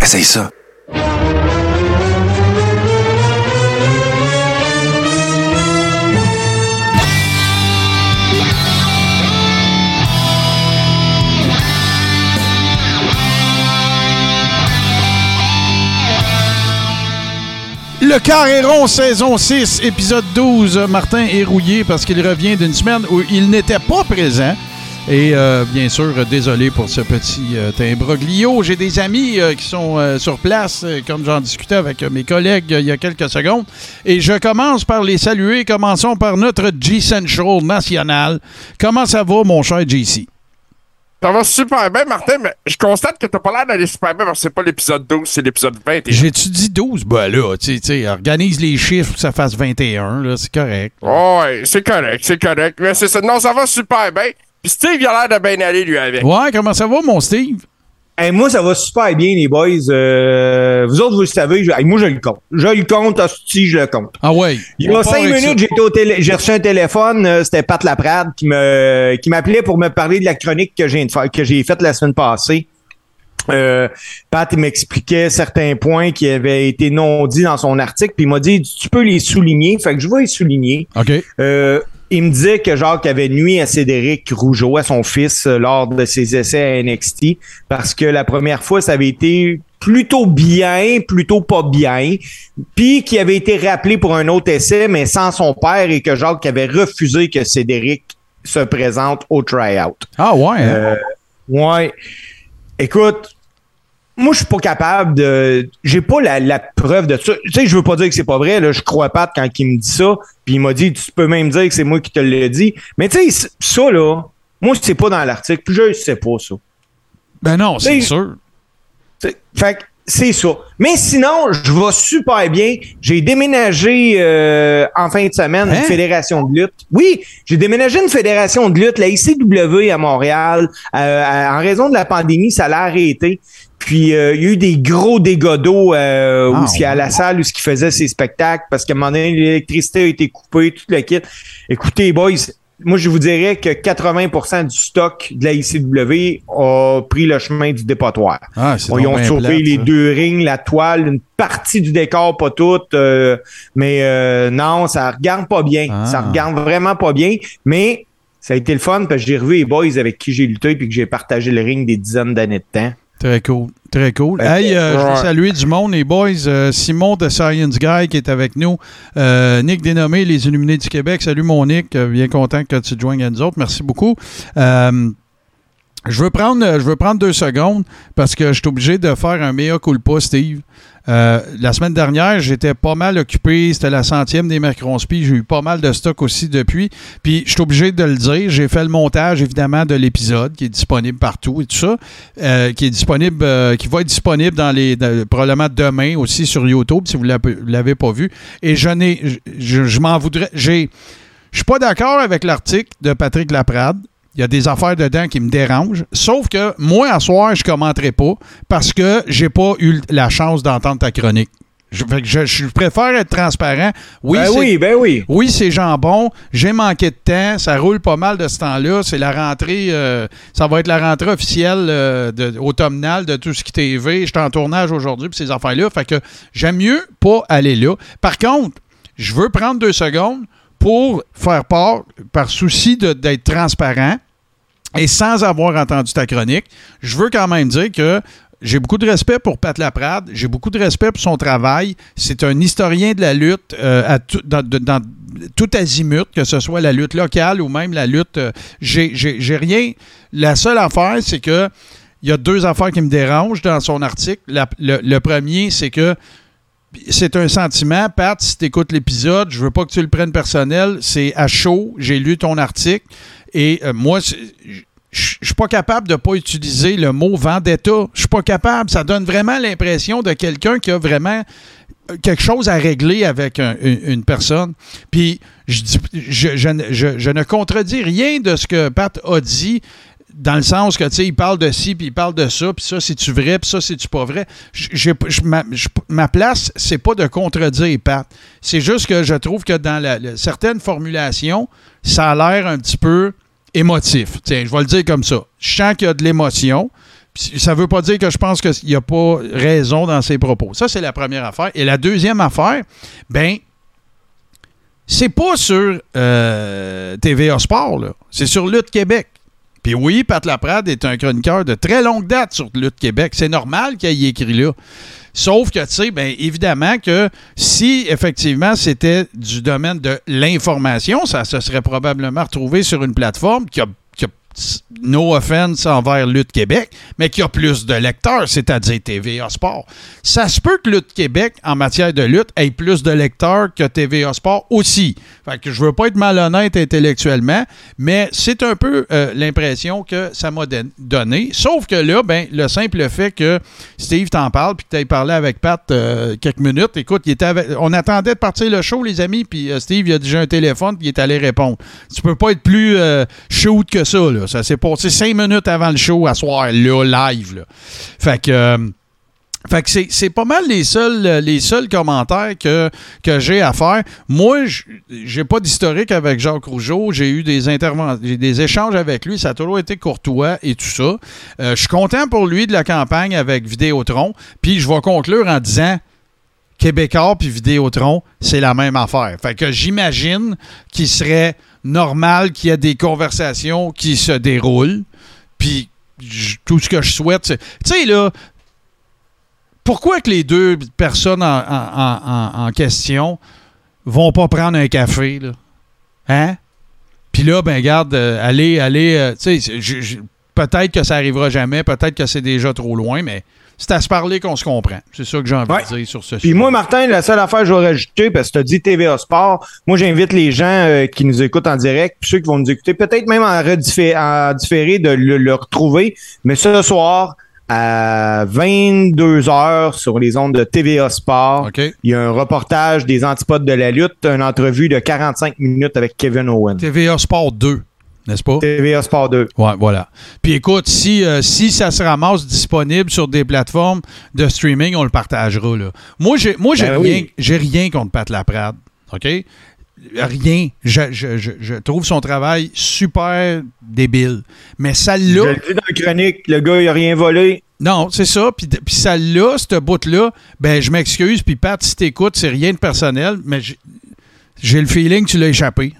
Essaye ça. Le Carré rond, saison 6, épisode 12. Martin est rouillé parce qu'il revient d'une semaine où il n'était pas présent. Et euh, bien sûr, désolé pour ce petit euh, imbroglio. J'ai des amis euh, qui sont euh, sur place, euh, comme j'en discutais avec euh, mes collègues il y a quelques secondes. Et je commence par les saluer. Commençons par notre G-Central national. Comment ça va, mon cher JC? Ça va super bien, Martin, mais je constate que t'as pas l'air d'aller super bien parce que c'est pas l'épisode 12, c'est l'épisode 20. J'ai-tu dit 12? Ben là, tu sais, tu sais, organise les chiffres pour que ça fasse 21, là, c'est correct. Ouais, c'est correct, c'est correct. Mais c'est ça. Non, ça va super bien. Puis Steve, il a l'air de bien aller, lui, avec. Ouais, comment ça va, mon Steve? Hey, moi, ça va super bien, les boys. Euh, vous autres, vous le savez, je- hey, moi, je le compte. Je le compte, hostie, je le compte. Ah ouais. Il y a cinq minutes, j'étais au télé- j'ai reçu un téléphone, euh, c'était Pat Laprade qui me qui m'appelait pour me parler de la chronique que j'ai que j'ai faite la semaine passée. Euh, Pat il m'expliquait certains points qui avaient été non dits dans son article, puis il m'a dit tu peux les souligner, fait que je vais les souligner. OK. Euh, il me disait que Jacques avait nuit à Cédric Rougeau, à son fils, euh, lors de ses essais à NXT, parce que la première fois, ça avait été plutôt bien, plutôt pas bien, puis qui avait été rappelé pour un autre essai, mais sans son père, et que Jacques avait refusé que Cédric se présente au tryout. Ah ouais. hein? Euh, ouais. Écoute, moi, je suis pas capable de. J'ai pas la, la preuve de ça. Tu sais, je veux pas dire que c'est pas vrai. Là, je crois pas quand il me dit ça. Puis il m'a dit, tu peux même dire que c'est moi qui te l'ai dit. Mais tu sais, ça, là, moi, c'est pas dans l'article. Puis je sais pas ça. ben non, c'est sûr. Fait que c'est ça. Mais sinon, je vais super bien. J'ai déménagé euh, en fin de semaine Hein? une fédération de lutte. Oui, j'ai déménagé une fédération de lutte, la ICW à Montréal. Euh, à- en raison de la pandémie, ça l'a arrêté. Puis euh, il y a eu des gros dégâts d'eau euh, Ah, à la salle où ce qui faisait ses spectacles parce qu'à un moment donné, l'électricité a été coupée, tout le kit. Écoutez, boys, moi je vous dirais que 80% du stock de la ICW a pris le chemin du dépotoir. Ah, ils ont sauvé les ça. deux rings, la toile, une partie du décor, pas toute. euh, mais non, ça regarde pas bien. Ah. Ça regarde vraiment pas bien. Mais ça a été le fun parce que j'ai revu les boys avec qui j'ai lutté puis que j'ai partagé le ring des dizaines d'années de temps. Très cool. Très cool. Que, Hey, euh, je veux saluer du monde, les boys. Euh, Simon de Science Guy qui est avec nous. Euh, Nick Dénommé, Les Illuminés du Québec. Salut mon Nick. Bien content que tu te joignes à nous autres. Merci beaucoup. Je veux prendre, je veux prendre deux secondes parce que je suis obligé de faire un mea culpa, Steve. Euh, la semaine dernière, j'étais pas mal occupé. C'était la centième des Mercronspi. J'ai eu pas mal de stock aussi depuis. Puis, je suis obligé de le dire. J'ai fait le montage, évidemment, de l'épisode qui est disponible partout et tout ça. euh, qui est disponible, euh, qui va être disponible dans les, probablement demain aussi sur YouTube si vous l'avez pas vu. Et je n'ai, je, je m'en voudrais. J'ai, je suis pas d'accord avec l'article de Patrick Laprade. Il y a des affaires dedans qui me dérangent. Sauf que moi, à soir, je commenterai pas parce que j'ai pas eu la chance d'entendre ta chronique. Je, je- je préfère être transparent. Oui, ben c'est- oui, ben oui. oui, c'est jambon. J'ai manqué de temps. Ça roule pas mal de ce temps-là. C'est la rentrée. euh, ça va être la rentrée officielle euh, de, automnale de tout ce qui TV. J'étais en tournage aujourd'hui pour ces affaires-là. Fait que j'aime mieux pas aller là. Par contre, je veux prendre deux secondes pour faire part, par souci d'être transparent et sans avoir entendu ta chronique, je veux quand même dire que j'ai beaucoup de respect pour Pat Laprade, j'ai beaucoup de respect pour son travail. C'est un historien de la lutte euh, à tout, dans, tout azimut, que ce soit la lutte locale ou même la lutte. euh, j'ai rien. La seule affaire, c'est que il y a deux affaires qui me dérangent dans son article. Le, le premier, c'est que c'est un sentiment. Pat, si tu écoutes l'épisode, je veux pas que tu le prennes personnel. C'est à chaud. J'ai lu ton article. Et euh, moi, je suis pas capable de pas utiliser le mot vendetta. Je suis pas capable. Ça donne vraiment l'impression de quelqu'un qui a vraiment euh, quelque chose à régler avec un- une, personne. Puis je- je ne contredis rien de ce que Pat a dit dans le sens que, tu sais, il parle de ci, puis il parle de ça, puis ça, c'est-tu vrai, puis ça, c'est-tu pas vrai? Ma, place, c'est pas de contredire Pat. C'est juste que je trouve que dans certaines formulations, ça a l'air un petit peu émotif. Tiens, je vais le dire comme ça. Je sens qu'il y a de l'émotion. Ça veut pas dire que je pense qu'il n'y a pas raison dans ses propos. Ça, c'est la première affaire. Et la deuxième affaire, ben, c'est pas sur euh, TVA Sport. C'est sur Lutte Québec. Puis oui, Pat Laprade est un chroniqueur de très longue date sur Lutte Québec. C'est normal qu'il ait écrit là. Sauf que, tu sais, bien évidemment que si effectivement c'était du domaine de l'information, ça se serait probablement retrouvé sur une plateforme qui a no offense envers Lutte Québec, mais qui a plus de lecteurs, c'est-à-dire TVA Sport. Ça se peut que Lutte Québec, en matière de lutte, ait plus de lecteurs que TVA Sport aussi. Fait que je veux pas être malhonnête intellectuellement, mais c'est un peu euh, l'impression que ça m'a don- donné. Sauf que là, ben, le simple fait que Steve t'en parle, puis que tu parlé avec Pat euh, quelques minutes. Écoute, on attendait de partir le show, les amis, puis euh, Steve, il a déjà un téléphone, puis il est allé répondre. Tu peux pas être plus shoot que ça, là. Ça s'est passé cinq minutes avant le show, à soir, là, live, là. Fait que... euh, fait que c'est, pas mal les seuls, les seuls commentaires que, que j'ai à faire. Moi, j'ai pas d'historique avec Jacques Rougeau. J'ai eu des interventions, des échanges avec lui. Ça a toujours été courtois et tout ça. Euh, je suis content pour lui de la campagne avec Vidéotron. Puis je vais conclure en disant Québécois puis Vidéotron, c'est la même affaire. Fait que j'imagine qu'il serait normal qu'il y ait des conversations qui se déroulent. Puis tout ce que je souhaite, c'est. Tu sais, là, pourquoi que les deux personnes en, question vont pas prendre un café, là? Hein? Puis là, ben, garde, euh, allez, allez, euh, tu sais, peut-être que ça arrivera jamais, peut-être que c'est déjà trop loin, mais c'est à se parler qu'on se comprend. C'est ça que j'ai envie Ouais. de dire sur ce Puis sujet. moi, Martin, la seule affaire que je vais rajouter, parce que tu as dit TVA Sport, moi, j'invite les gens euh, qui nous écoutent en direct, puis ceux qui vont nous écouter, peut-être même en, rediffé- en différé, de le, le retrouver. Mais ce soir, à 22h sur les ondes de TVA Sport, il y a un reportage des antipodes de la lutte, une entrevue de 45 minutes avec Kevin Owen. TVA Sport 2, n'est-ce pas? TVA Sport 2. Ouais, voilà. Puis écoute, si, euh, si ça se ramasse disponible sur des plateformes de streaming, on le partagera. Là. Moi, j'ai, moi, j'ai Ben rien, oui. j'ai rien contre Pat Laprade. OK? Rien. Je, je- je- je trouve son travail super débile. Mais Je celle-là. le dis dans la chronique, le gars, il a rien volé. Non, c'est ça. Puis, puis celle-là, cette bout-là, ben, je m'excuse. Puis Pat, si t'écoutes, c'est rien de personnel, mais j'ai le feeling que tu l'as échappé.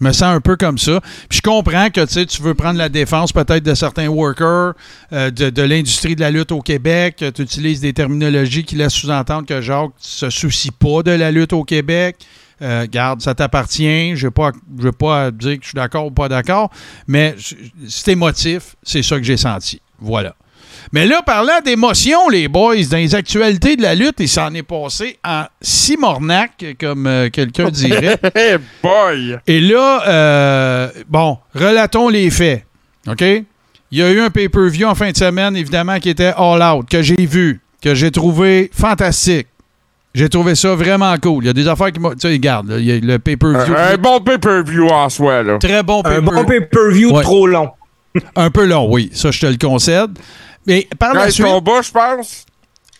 Je me sens un peu comme ça. Puis je comprends que tu veux prendre la défense peut-être de certains workers euh, de, l'industrie de la lutte au Québec. que Tu utilises des terminologies qui laissent sous-entendre que Jacques se soucie pas de la lutte au Québec. Euh, garde, ça t'appartient. Je n'ai pas, veux pas dire que je suis d'accord ou pas d'accord, mais c'est émotif. C'est ça que j'ai senti. Voilà. Mais là, parlant d'émotions, les boys, dans les actualités de la lutte, il s'en est passé en simornac, comme euh, quelqu'un dirait. Hey boy! Et là, euh, bon, relatons les faits. OK? Il y a eu un pay-per-view en fin de semaine, évidemment, qui était All Out, que j'ai vu, que j'ai trouvé fantastique. J'ai trouvé ça vraiment cool. Il y a des affaires qui m'ont. Tu sais, regarde, là, il y a le pay-per-view. Un, un bon pay-per-view en soi, là. Très bon Un pay-per-view. bon pay-per-view Ouais. trop long. Un peu long, oui. Ça, je te le concède. Mais par la 15 suite, combats, je pense.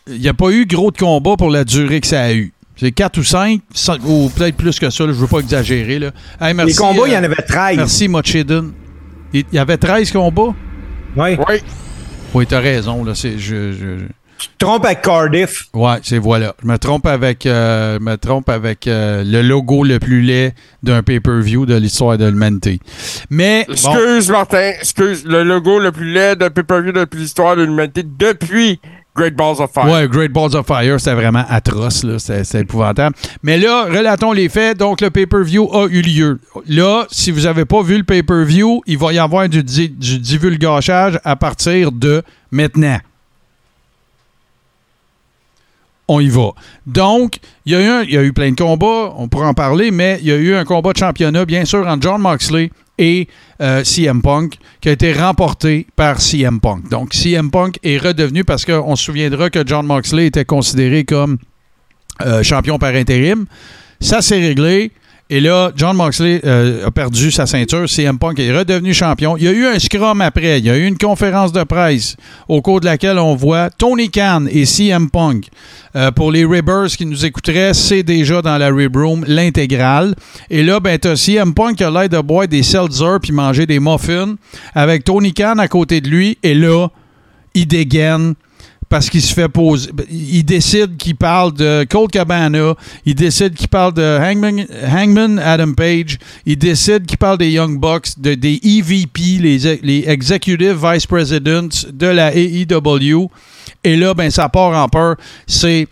il n'y a pas eu gros de combat pour la durée que ça a eu. C'est 4 ou 5, ou peut-être plus que ça, là, je ne veux pas exagérer. Là. Hey, merci, Les combats, il y en euh, avait 13. Merci, Mochiden. Il y avait 13 combats? Ouais. Oui. Oui, t'as raison. Là, c'est, je, je- Tu te trompes avec Cardiff. Ouais, c'est voilà. Je me trompe avec, euh, je me trompe avec euh, le logo le plus laid d'un pay-per-view de l'histoire de l'humanité. Mais bon, Excuse, Martin. Excuse. Le logo le plus laid de pay-per-view depuis l'histoire de l'humanité depuis Great Balls of Fire. Ouais, Great Balls of Fire, c'était vraiment atroce, là. C'était épouvantable. Mais là, relatons les faits. Donc, le pay-per-view a eu lieu. Là, si vous n'avez pas vu le pay-per-view, il va y avoir du, du divulgachage à partir de maintenant. On y va. Donc, il y, a eu plein de combats, on pourra en parler, mais il y a eu un combat de championnat, bien sûr, entre John Moxley et euh, CM Punk, qui a été remporté par CM Punk. Donc, CM Punk est redevenu, parce qu'on se souviendra que John Moxley était considéré comme euh, champion par intérim. Ça s'est réglé. Et là, John Moxley euh, a perdu sa ceinture. CM Punk est redevenu champion. Il y a eu un scrum après. Il y a eu une conférence de presse au cours de laquelle on voit Tony Khan et CM Punk. Euh, pour les Ribbers qui nous écouteraient, c'est déjà dans la Rib Room l'intégrale. Et là, ben, t'as CM Punk qui a l'air de boire des seltzer puis manger des muffins avec Tony Khan à côté de lui. Et là, il dégaine parce qu'il se fait poser. Il décide qu'il parle de Colt Cabana. Il décide qu'il parle de Hangman, Hangman Adam Page. Il décide qu'il parle des Young Bucks, de, des EVP, les, les Executive Vice Presidents de la AEW. Et là, ben, ça part en peur. C'est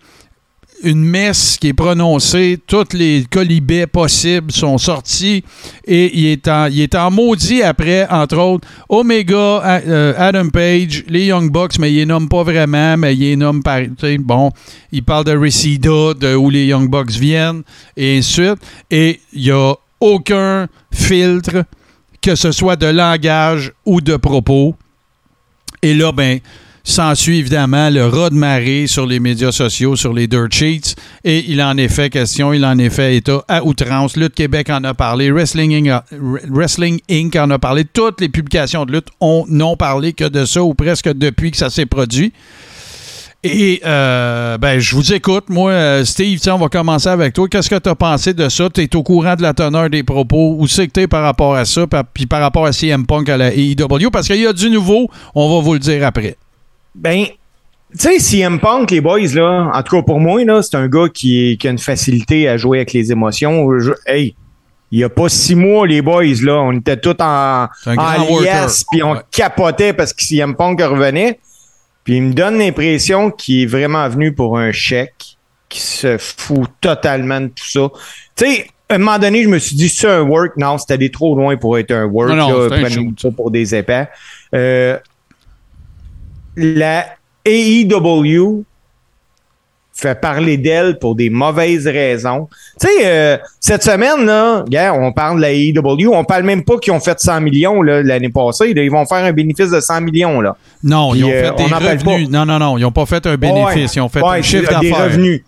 une messe qui est prononcée, tous les colibets possibles sont sortis et il est en, maudit après, entre autres, Omega, euh, Adam Page, les Young Bucks, mais il les nomme pas vraiment, mais il nomme. Bon, il parle de Reseda, de où les Young Bucks viennent, et ainsi. Et il n'y a aucun filtre, que ce soit de langage ou de propos. Et là, ben, S'ensuit évidemment le raz de marée sur les médias sociaux, sur les dirt sheets. Et il en est fait question, il en est fait état à outrance. Lutte Québec en a parlé, Wrestling Inc. En a parlé. Toutes les publications de lutte ont n'ont parlé que de ça ou presque depuis que ça s'est produit. Et euh, ben, je vous écoute. Moi, euh, Steve, on va commencer avec toi. Qu'est-ce que tu as pensé de ça? Tu es au courant de la teneur des propos. Où c'est que tu es par rapport à ça? Puis par rapport à CM Punk à la AEW? Parce qu'il y a du nouveau. On va vous le dire après. Ben, tu sais, CM Punk, les boys, là, en tout cas pour moi, là, c'est un gars qui, qui, a une facilité à jouer avec les émotions. hey, il n'y a pas six mois, les boys, là, on était tous en, en liesse, puis on capotait parce que CM Punk revenait. Puis il me donne l'impression qu'il est vraiment venu pour un chèque, qui se fout totalement de tout ça. Tu sais, à un moment donné, je me suis dit, c'est un work. Non, c'était allé trop loin pour être un work. Non, non, ça pour des épais. Euh, la AEW fait parler d'elle pour des mauvaises raisons. Tu sais, euh, cette semaine, là, on parle de la AEW, on parle même pas qu'ils ont fait 100 millions l'année passée. ils vont faire un bénéfice de 100 millions. Là. Non, ils ont fait euh, des revenus. Non, non, non, ils n'ont pas fait un bénéfice. ils ont fait un chiffre d'affaires. Des revenus.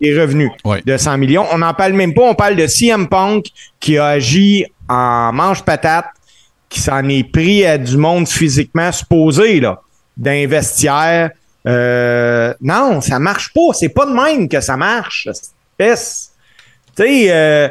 Des revenus de 100 millions. On n'en parle même pas. On parle de CM Punk qui a agi en manche-patate, qui s'en est pris à du monde physiquement supposé, là d'investière. Euh, non, ça marche pas. C'est pas de même que ça marche. Tu sais, euh,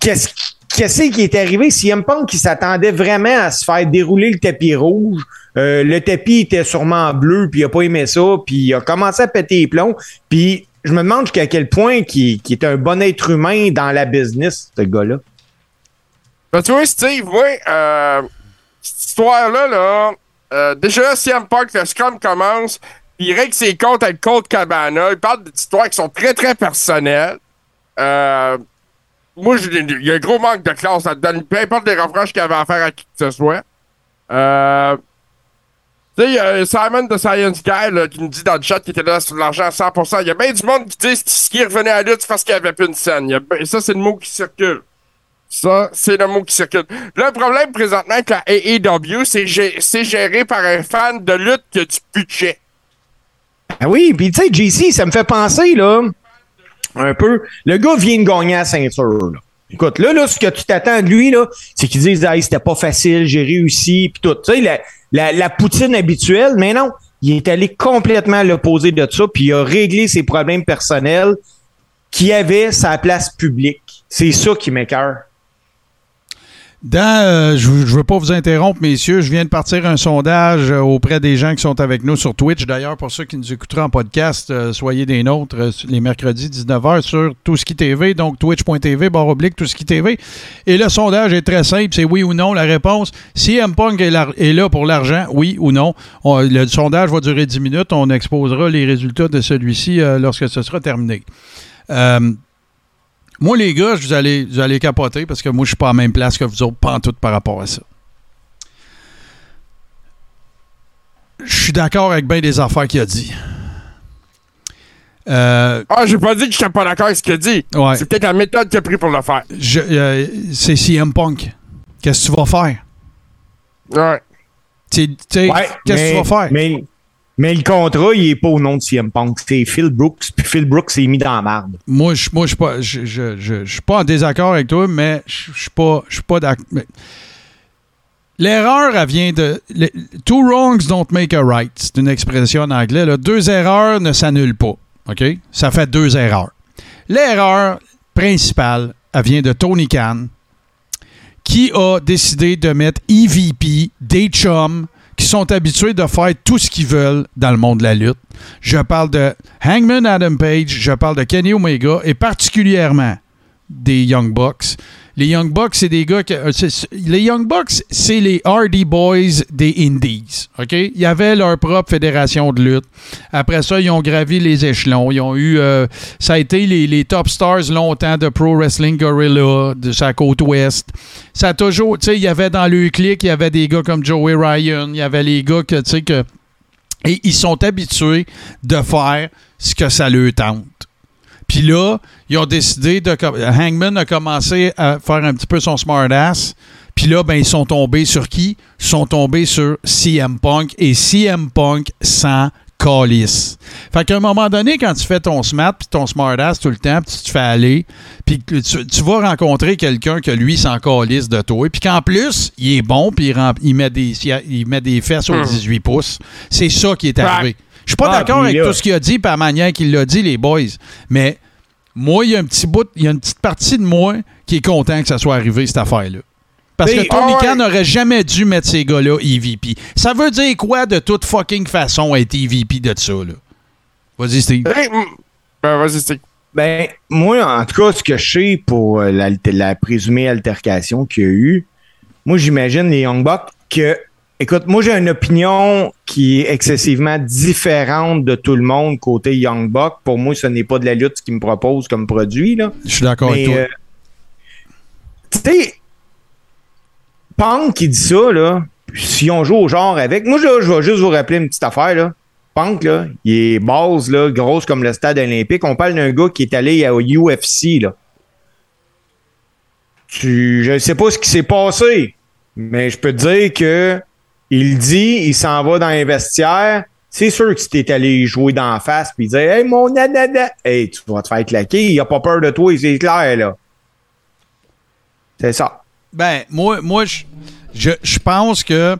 qu'est-ce qui est arrivé? CM Punk qui s'attendait vraiment à se faire dérouler le tapis rouge. Euh, le tapis était sûrement bleu, puis il a pas aimé ça, puis il a commencé à péter les plombs. Puis je me demande jusqu'à quel point qui, est un bon être humain dans la business, ce gars-là. Ben, tu vois, Steve, oui, euh, cette histoire-là, là, euh, déjà, CM Punk, le scrum commence, il règle ses comptes avec Colt Cabana. Il parle d'histoires qui sont très, très personnelles. Euh, moi, il y a un gros manque de classe là-dedans. Peu importe les reproches qu'il avait à faire à qui que ce soit. Euh, tu sais, il y a Simon de Science Guy là, qui nous dit dans le chat qu'il était là sur l'argent à 100%. Il y a bien du monde qui dit qu'il revenait à la lutte parce qu'il n'y avait plus une scène. Ça, c'est le mot qui circule. Ça, c'est le mot qui circule. Le problème présentement avec la AEW, c'est géré par un fan de lutte qui a du budget. Ah oui, puis tu sais, JC, ça me fait penser, là, un peu. Le gars vient de gagner la ceinture, là. Écoute, là, là, ce que tu t'attends de lui, là, c'est qu'il dise, hey, c'était pas facile, j'ai réussi, puis tout. Tu sais, la, poutine habituelle, mais non, il est allé complètement à l'opposé de ça, puis il a réglé ses problèmes personnels qui avait sa place publique. C'est ça qui m'écœure. Dans, euh, je ne veux pas vous interrompre, messieurs. Je viens de partir un sondage euh, auprès des gens qui sont avec nous sur Twitch. D'ailleurs, pour ceux qui nous écouteront en podcast, euh, soyez des nôtres les mercredis 19h sur Tout ce qui TV, donc twitch.tv, barre oblique, TV. Et le sondage est très simple, c'est oui ou non. La réponse, si M. Punk est, là pour l'argent, oui ou non. le sondage va durer 10 minutes. On exposera les résultats de celui-ci lorsque ce sera terminé. Moi, les gars, vous allez, vous allez capoter parce que moi, je suis pas à la même place que vous autres, pas en tout par rapport à ça. Je suis d'accord avec bien des affaires qu'il a dit. Euh, ah, j'ai pas dit que je n'étais pas d'accord avec ce qu'il a dit. C'est peut-être la méthode qu'il a pris pour le faire. Euh, c'est CM Punk. Qu'est-ce que tu vas faire? Ouais. Qu'est-ce que tu vas faire? Mais, Mais le contrat, il est pas au nom de CM Punk. C'est Phil Brooks. Puis Phil Brooks s'est mis dans la marde. Moi, je moi, suis pas, je, pas en désaccord avec toi, mais je suis pas, je suis pas d'accord. L'erreur, elle vient de. two wrongs don't make a right. C'est une expression en anglais. Deux erreurs ne s'annulent pas. OK? Ça fait deux erreurs. L'erreur principale, elle vient de Tony Khan, qui a décidé de mettre EVP, des chums, qui sont habitués de faire tout ce qu'ils veulent dans le monde de la lutte. Je parle de Hangman Adam Page, je parle de Kenny Omega et particulièrement des Young Bucks. Les Young Bucks, c'est des gars que. euh, les Young Bucks, c'est les Hardy Boys des Indies. OK? Il y avait leur propre fédération de lutte. Après ça, ils ont gravi les échelons. Ils ont eu. euh, ça a été les, top stars longtemps de Pro Wrestling Gorilla, de sa côte ouest. Ça a toujours. Tu sais, il y avait dans le clic, il y avait des gars comme Joey Ryan. Il y avait les gars que, que. Et ils sont habitués de faire ce que ça leur tente. Puis là, ils ont décidé de. Hangman a commencé à faire un petit peu son smartass. Puis là, ben, ils sont tombés sur qui? Ils sont tombés sur CM Punk. Et CM Punk sans calice. Fait qu'à un moment donné, quand tu fais ton smart puis ton smartass tout le temps, puis tu te fais aller, puis tu, tu vas rencontrer quelqu'un que lui s'en calisse de toi, puis qu'en plus, il est bon, puis il, met des, il met des fesses aux Hmm. 18 pouces. C'est ça qui est arrivé. Je suis pas Ah, d'accord avec là- tout ce qu'il a dit, par la manière qu'il l'a dit, les boys. Mais moi, il y a un petit bout, il y a une petite partie de moi qui est content que ça soit arrivé, cette affaire-là. Parce que Tony ah. Khan n'aurait jamais dû mettre ces gars-là EVP. Ça veut dire quoi de toute fucking façon être EVP de ça, là? Vas-y, Steve. Ben, vas-y, c'est. Ben, moi, en tout cas, ce que je sais pour euh, la, la présumée altercation qu'il y a eu, moi, j'imagine les Young Bucks que, écoute, moi, j'ai une opinion qui est excessivement différente de tout le monde côté Young Bucks. Pour moi, ce n'est pas de la lutte ce qu'ils me proposent comme produit, là. Je suis d'accord avec toi. euh, tu sais, Punk qui dit ça, là, si on joue au genre avec. Moi, là, je vais juste vous rappeler une petite affaire, là. Punk, là, il est base, là, grosse comme le stade olympique. On parle d'un gars qui est allé au UFC, là. Tu, je ne sais pas ce qui s'est passé, mais je peux te dire que il dit, il s'en va dans les. C'est sûr que si t'es allé jouer d'en face puis dire Hey mon nanana, hey, tu vas te faire claquer, il a pas peur de toi, c'est clair là. C'est ça. Ben, moi, je, je, je pense que.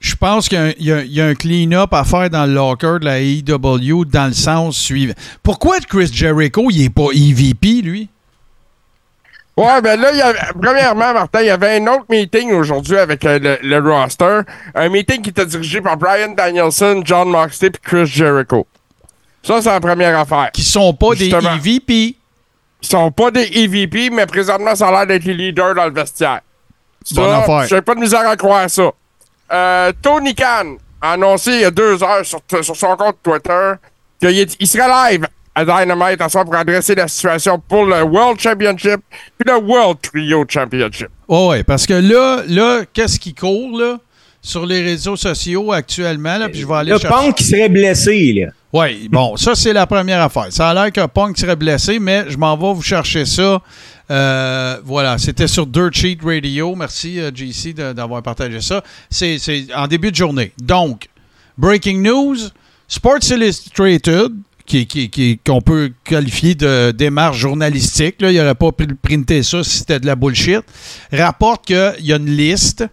Je pense qu'il y a un- clean-up à faire dans le locker de la AEW dans le sens suivant. Pourquoi Chris Jericho, il est pas EVP, lui? Ouais, ben là, y premièrement, Martin, il y avait un autre meeting aujourd'hui avec euh, le, le roster. Un meeting qui était dirigé par Brian Danielson, John Moxley et Chris Jericho. Ça, c'est la première affaire. Qui sont pas des. EVP. Ils sont pas des EVP, mais présentement, ça a l'air d'être les leaders dans le vestiaire. Bonne Ça, affaire. J'ai pas de misère à croire ça. Euh, Tony Khan a annoncé il y a deux heures sur, sur son compte Twitter qu'il serait live à Dynamite en soir pour adresser la situation pour le World Championship puis le World Trio Championship. Oh ouais, parce que là, là qu'est-ce qui court, là, sur les réseaux sociaux actuellement, là, puis je vais aller Le chercher... Punk qui serait blessé, là. Oui, bon, ça, c'est la première affaire. Ça a l'air que Punk serait blessé, mais je m'en vais vous chercher ça. Euh, voilà, c'était sur Dirt Sheet Radio. Merci, euh, JC, d'avoir partagé ça. C'est c'est en début de journée. Donc, breaking news, Sports Illustrated, qui, qu'on peut qualifier de démarche journalistique, là, il n'aurait pas pr- printé ça si c'était de la bullshit, rapporte qu'il y a une liste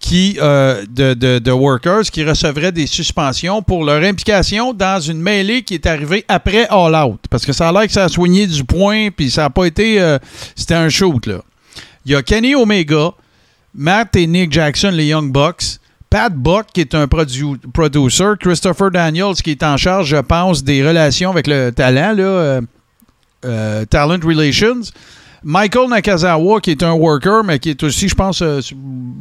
qui, euh, de, de- de workers qui recevraient des suspensions pour leur implication dans une mêlée qui est arrivée après All Out. Parce que ça a l'air que ça a soigné du point, puis ça n'a pas été. euh, C'était un shoot, là. Il y a Kenny Omega, Matt et Nick Jackson, les Young Bucks. Pat Buck, qui est un produ- producer. Christopher Daniels, qui est en charge, je pense, des relations avec le talent, euh, euh, Talent Relations. Michael Nakazawa, qui est un worker, mais qui est aussi, je pense, euh,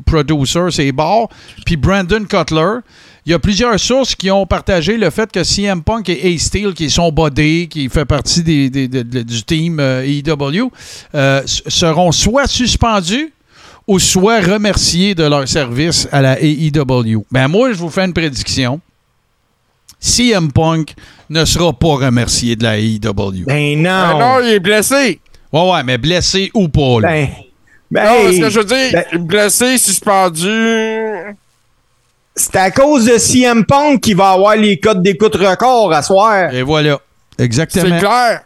producer, c'est bars. Puis Brandon Cutler. Il y a plusieurs sources qui ont partagé le fait que CM Punk et Ace Steel, qui sont body, qui fait partie du team euh, s- seront soit suspendus ou soit remerciés de leur service à la AEW. Ben moi, je vous fais une prédiction. CM Punk ne sera pas remercié de la AEW. Ben non. non, il est blessé. Ouais, ouais, mais blessé ou pas, là. Ben, ben, non, parce que je veux dire, ben- blessé, suspendu. c'est à cause de CM Punk qui va avoir les codes d'écoute records à soir. Et voilà. Exactement. C'est clair.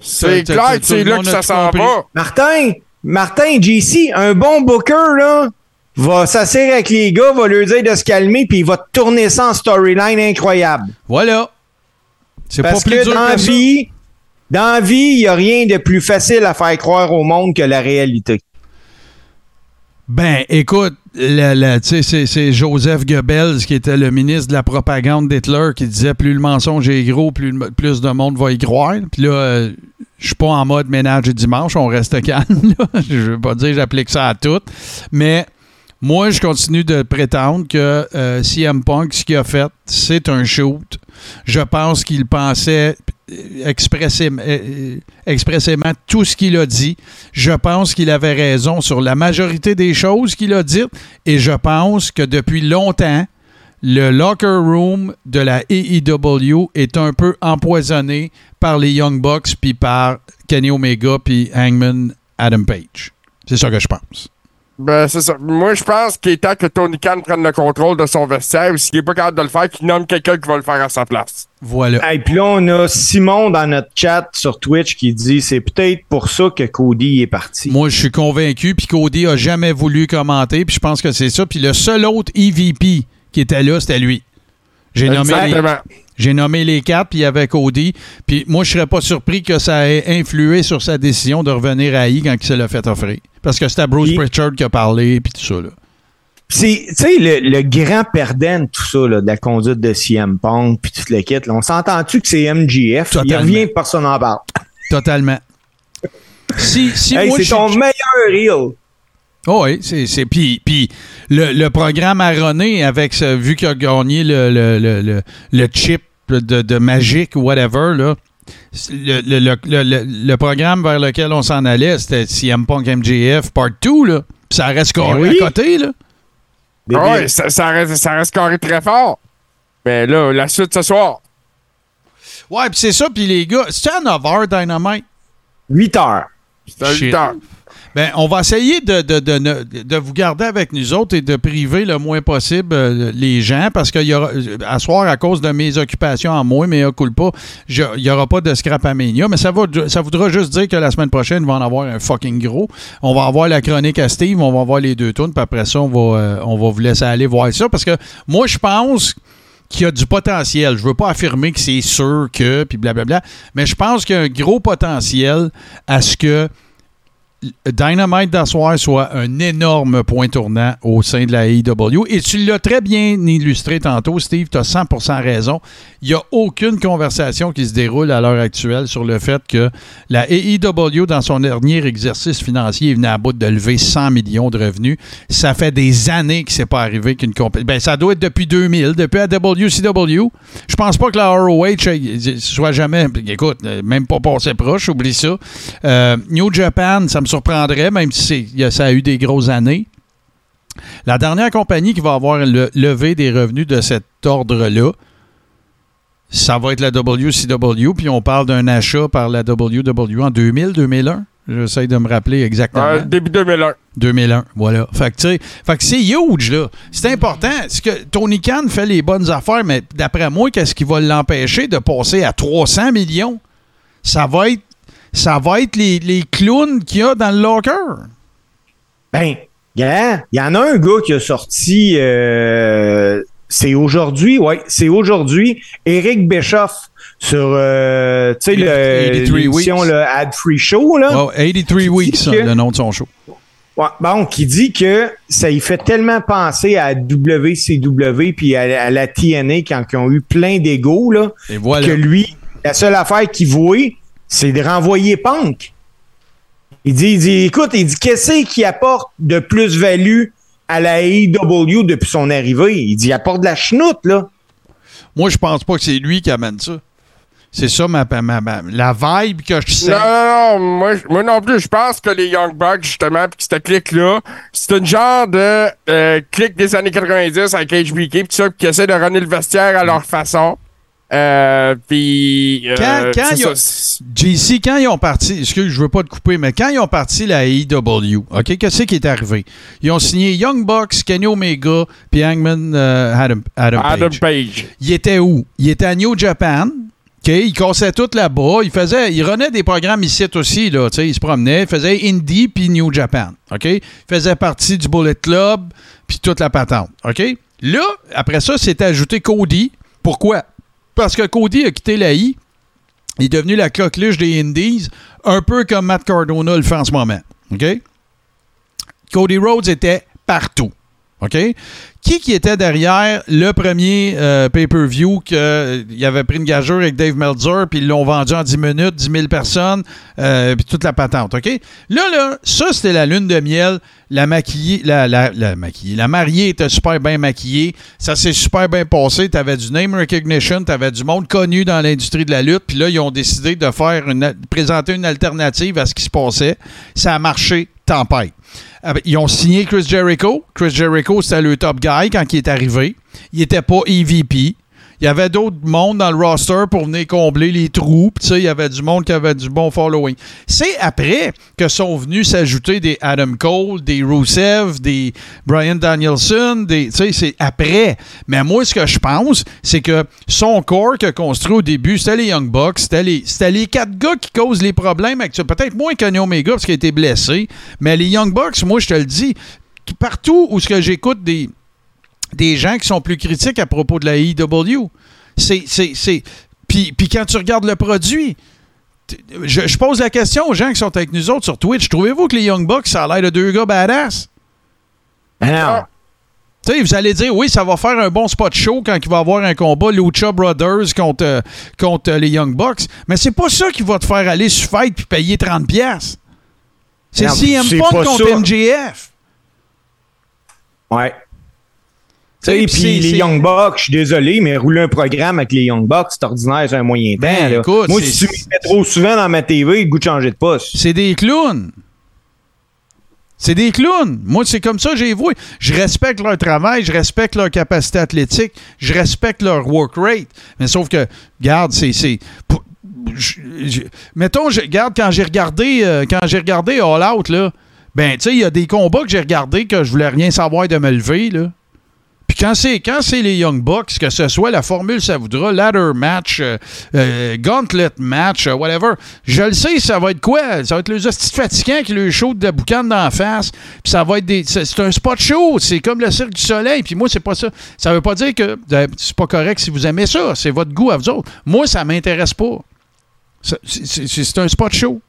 C'est clair c'est là que ça s'en va. Martin, Martin, JC, un bon booker, là, va s'asseoir avec les gars, va leur dire de se calmer, puis il va tourner ça en storyline incroyable. Voilà. C'est pas plus que dur dans ça. vie, dans la vie, il n'y a rien de plus facile à faire croire au monde que la réalité. Ben, écoute, c'est- Joseph Goebbels qui était le ministre de la propagande d'Hitler qui disait plus le mensonge est gros, plus, plus de monde va y croire. Puis là, euh, je suis pas en mode ménage du dimanche, on reste calme. Je veux pas dire que j'applique ça à tout. Mais moi, je continue de prétendre que euh, CM Punk, ce qu'il a fait, c'est un shoot. Je pense qu'il pensait expressément, euh, expressément tout ce qu'il a dit. Je pense qu'il avait raison sur la majorité des choses qu'il a dites. Et je pense que depuis longtemps, le locker room de la AEW est un peu empoisonné par les Young Bucks puis par Kenny Omega puis Hangman Adam Page. C'est ça que je pense. Ben, c'est ça. Moi, je pense qu'il est temps que Tony Khan prenne le contrôle de son vestiaire ou s'il n'est pas capable de le faire, qu'il nomme quelqu'un qui va le faire à sa place. Voilà. Et puis là, on a Simon dans notre chat sur Twitch qui dit c'est peut-être pour ça que Cody est parti. Moi, je suis convaincu. Puis Cody a jamais voulu commenter. Puis je pense que c'est ça. Puis le seul autre EVP qui était là, c'était lui. J'ai nommé, les, nommé les quatre, puis il y avait Cody. Puis moi, je serais pas surpris que ça ait influé sur sa décision de revenir à I quand il se l'a fait offrir. Parce que c'était Bruce Pritchard qui a parlé, puis tout ça. Là. C'est, tu sais, le, le grand perdant de tout ça, là, de la conduite de CM Punk, puis tout le kit, là, on s'entend-tu que c'est MGF? Il revient, personne n'en parle. Totalement. Si, si Hey, c'est ton meilleur reel. Ah oui, c'est. Puis, puis le, le, programme Aroné, avec vu qu'il a gagné le, le, le chip de, de Magic ou whatever, là, le, programme vers lequel on s'en allait, c'était CM Punk MJF Part 2, là. Ça reste ben carré à côté, là. Ah ah oui, ça, reste, ça reste carré très fort. Mais là, la suite ce soir. Ouais, puis c'est ça, puis les gars, c'est à 9h Dynamite? 8h. C'est à 8h. Ben, on va essayer de, de, de, ne- de vous garder avec nous autres et de priver le moins possible euh, les gens parce qu'il y aura, euh, à soir, à cause de mes occupations en moi, mais coule pas, il n'y aura pas de scrap à. Mais ça, va, ça voudra juste dire que la semaine prochaine, il va en avoir un fucking gros. On va avoir la chronique à Steve, on va avoir les deux tours, puis après ça, on va, euh, on va vous laisser aller voir ça parce que moi, je pense qu'il y a du potentiel. Je veux pas affirmer que c'est sûr que, puis blablabla, mais je pense qu'il y a un gros potentiel à ce que Dynamite d'asseoir soit un énorme point tournant au sein de la AEW. Et tu l'as très bien illustré tantôt, Steve, tu as 100% raison. Il n'y a aucune conversation qui se déroule à l'heure actuelle sur le fait que la AEW, dans son dernier exercice financier, venait à bout de lever 100 millions de revenus. Ça fait des années que c'est pas arrivé qu'une compagnie... Ben, ça doit être depuis 2000, depuis la WCW. Je pense pas que la ROH soit jamais... Écoute, euh, même pas passé proche, oublie ça. Euh, New Japan, ça me surprendrait, même si ça a eu des grosses années. La dernière compagnie qui va avoir le- levé des revenus de cet ordre-là, ça va être la WCW, puis on parle d'un achat par la WWE en 2000, 2001. J'essaie de me rappeler exactement. Euh, début 2001. 2001, voilà. Fait que, fait c'est huge, là. C'est important. C'est que Tony Khan fait les bonnes affaires, mais d'après moi, qu'est-ce qui va l'empêcher de passer à 300 millions? Ça va être, ça va être les, les clowns qu'il y a dans le locker. Ben, il y en a un gars qui a sorti, euh, c'est aujourd'hui, ouais, c'est aujourd'hui, Eric Bischoff sur, euh, tu sais, le- 83 l'émission, weeks. le Ad Free Show, là. Wow, 83 Weeks, que- le nom de son show. Ouais, bon, qui dit que ça y fait tellement penser à WCW puis à, à la TNA quand ils ont eu plein d'ego, là, Et voilà. que lui, la seule affaire qu'il voit, c'est de renvoyer Punk. Il dit, il dit, écoute, il dit, qu'est-ce qui apporte de plus-value à la AEW depuis son arrivée? Il dit, il apporte de la chenoute, là. Moi, je pense pas que c'est lui qui amène ça. C'est ça ma, ma- ma- la vibe que je sens. Non, non, non, moi, moi non plus, je pense que les Young Bucks, justement, puis cette clique-là, c'est une genre de euh, clique des années 90 avec HBK, pis ça, pis qui essaie de runner le vestiaire à leur façon. Euh, puis. euh, Quand- quand. JC, quand ils ont parti, excuse, je veux pas te couper, mais quand ils ont parti la AEW, OK, qu'est-ce qui est arrivé? Ils ont signé Young Bucks, Kenny Omega, puis Hangman euh, Adam, Adam Page. Adam Page. Il était où? Il était à New Japan. OK? Il cassait tout là-bas. Il faisait, il renait des programmes ici aussi, là. Il se promenait. Il faisait Indie puis New Japan. OK? Il faisait partie du Bullet Club puis toute la patente. OK? Là, après ça, s'est ajouté Cody. Pourquoi? Parce que Cody a quitté la I. Il est devenu la coqueluche des Indies, un peu comme Matt Cardona le fait en ce moment. OK? Cody Rhodes était partout. OK? Qui qui était derrière le premier euh, pay-per-view qu'il avait pris une gageure avec Dave Meltzer, puis ils l'ont vendu en 10 minutes, 10 000 personnes, euh, puis toute la patente, OK? Là, là, ça, c'était la lune de miel. La maquillée, la, la, la la mariée était super bien maquillée. Ça s'est super bien passé. Tu avais du name recognition, tu avais du monde connu dans l'industrie de la lutte, puis là, ils ont décidé de faire présenter une alternative à ce qui se passait. Ça a marché, tempête. Ah ben, Ils ont signé Chris Jericho. Chris Jericho, c'était le top guy quand il est arrivé. Il n'était pas EVP. Il y avait d'autres mondes dans le roster pour venir combler les trous. Il y avait du monde qui avait du bon following. C'est après que sont venus s'ajouter des Adam Cole, des Rusev, des Brian Danielson. Des, c'est après. Mais moi, ce que je pense, c'est que son corps a construit au début, c'était les Young Bucks. C'était les, c'était les quatre gars qui causent les problèmes actuels. Peut-être moins Kenny Omega parce qu'il a été blessé. Mais les Young Bucks, moi, je te le dis, partout où ce que j'écoute des des gens qui sont plus critiques à propos de la IW. C'est. c'est, c'est puis, puis quand tu regardes le produit, je, je pose la question aux gens qui sont avec nous autres sur Twitch. Trouvez-vous que les Young Bucks, ça a l'air de deux gars badass? Ben non. Ah. Tu sais, vous allez dire, oui, ça va faire un bon spot show quand il va y avoir un combat Lucha Brothers contre, euh, contre euh, les Young Bucks. Mais c'est pas ça qui va te faire aller sur Fight puis payer 30$. piastres. C'est Non, CM Punk contre ça. MJF. Ouais. Sais, puis les Young Bucks, je suis désolé, mais rouler un programme avec les Young Bucks, c'est ordinaire, c'est un moyen temps. Ben, là. écoute, Moi, si tu me mets trop souvent dans ma TV, le goût de changer de poste. C'est des clowns. C'est des clowns. Moi, c'est comme ça que j'ai vu. Je respecte leur travail, je respecte leur capacité athlétique, je respecte leur work rate. Mais sauf que, regarde, c'est. mettons, je, regarde, quand j'ai regardé, euh, quand j'ai regardé All Out, là, ben, tu sais, il y a des combats que j'ai regardés que je voulais rien savoir de me lever, là. Puis quand c'est quand c'est les Young Bucks, que ce soit la formule ça voudra, ladder match, euh, euh, gauntlet match, euh, whatever, je le sais, ça va être quoi? Ça va être les hosties fatigants qui le show de la boucane d'en face. Puis ça va être des. C'est un spot show. C'est comme le Cirque du Soleil. Puis moi, c'est pas ça. Ça veut pas dire que c'est pas correct si vous aimez ça. C'est votre goût à vous autres. Moi, ça m'intéresse pas. C'est un spot show.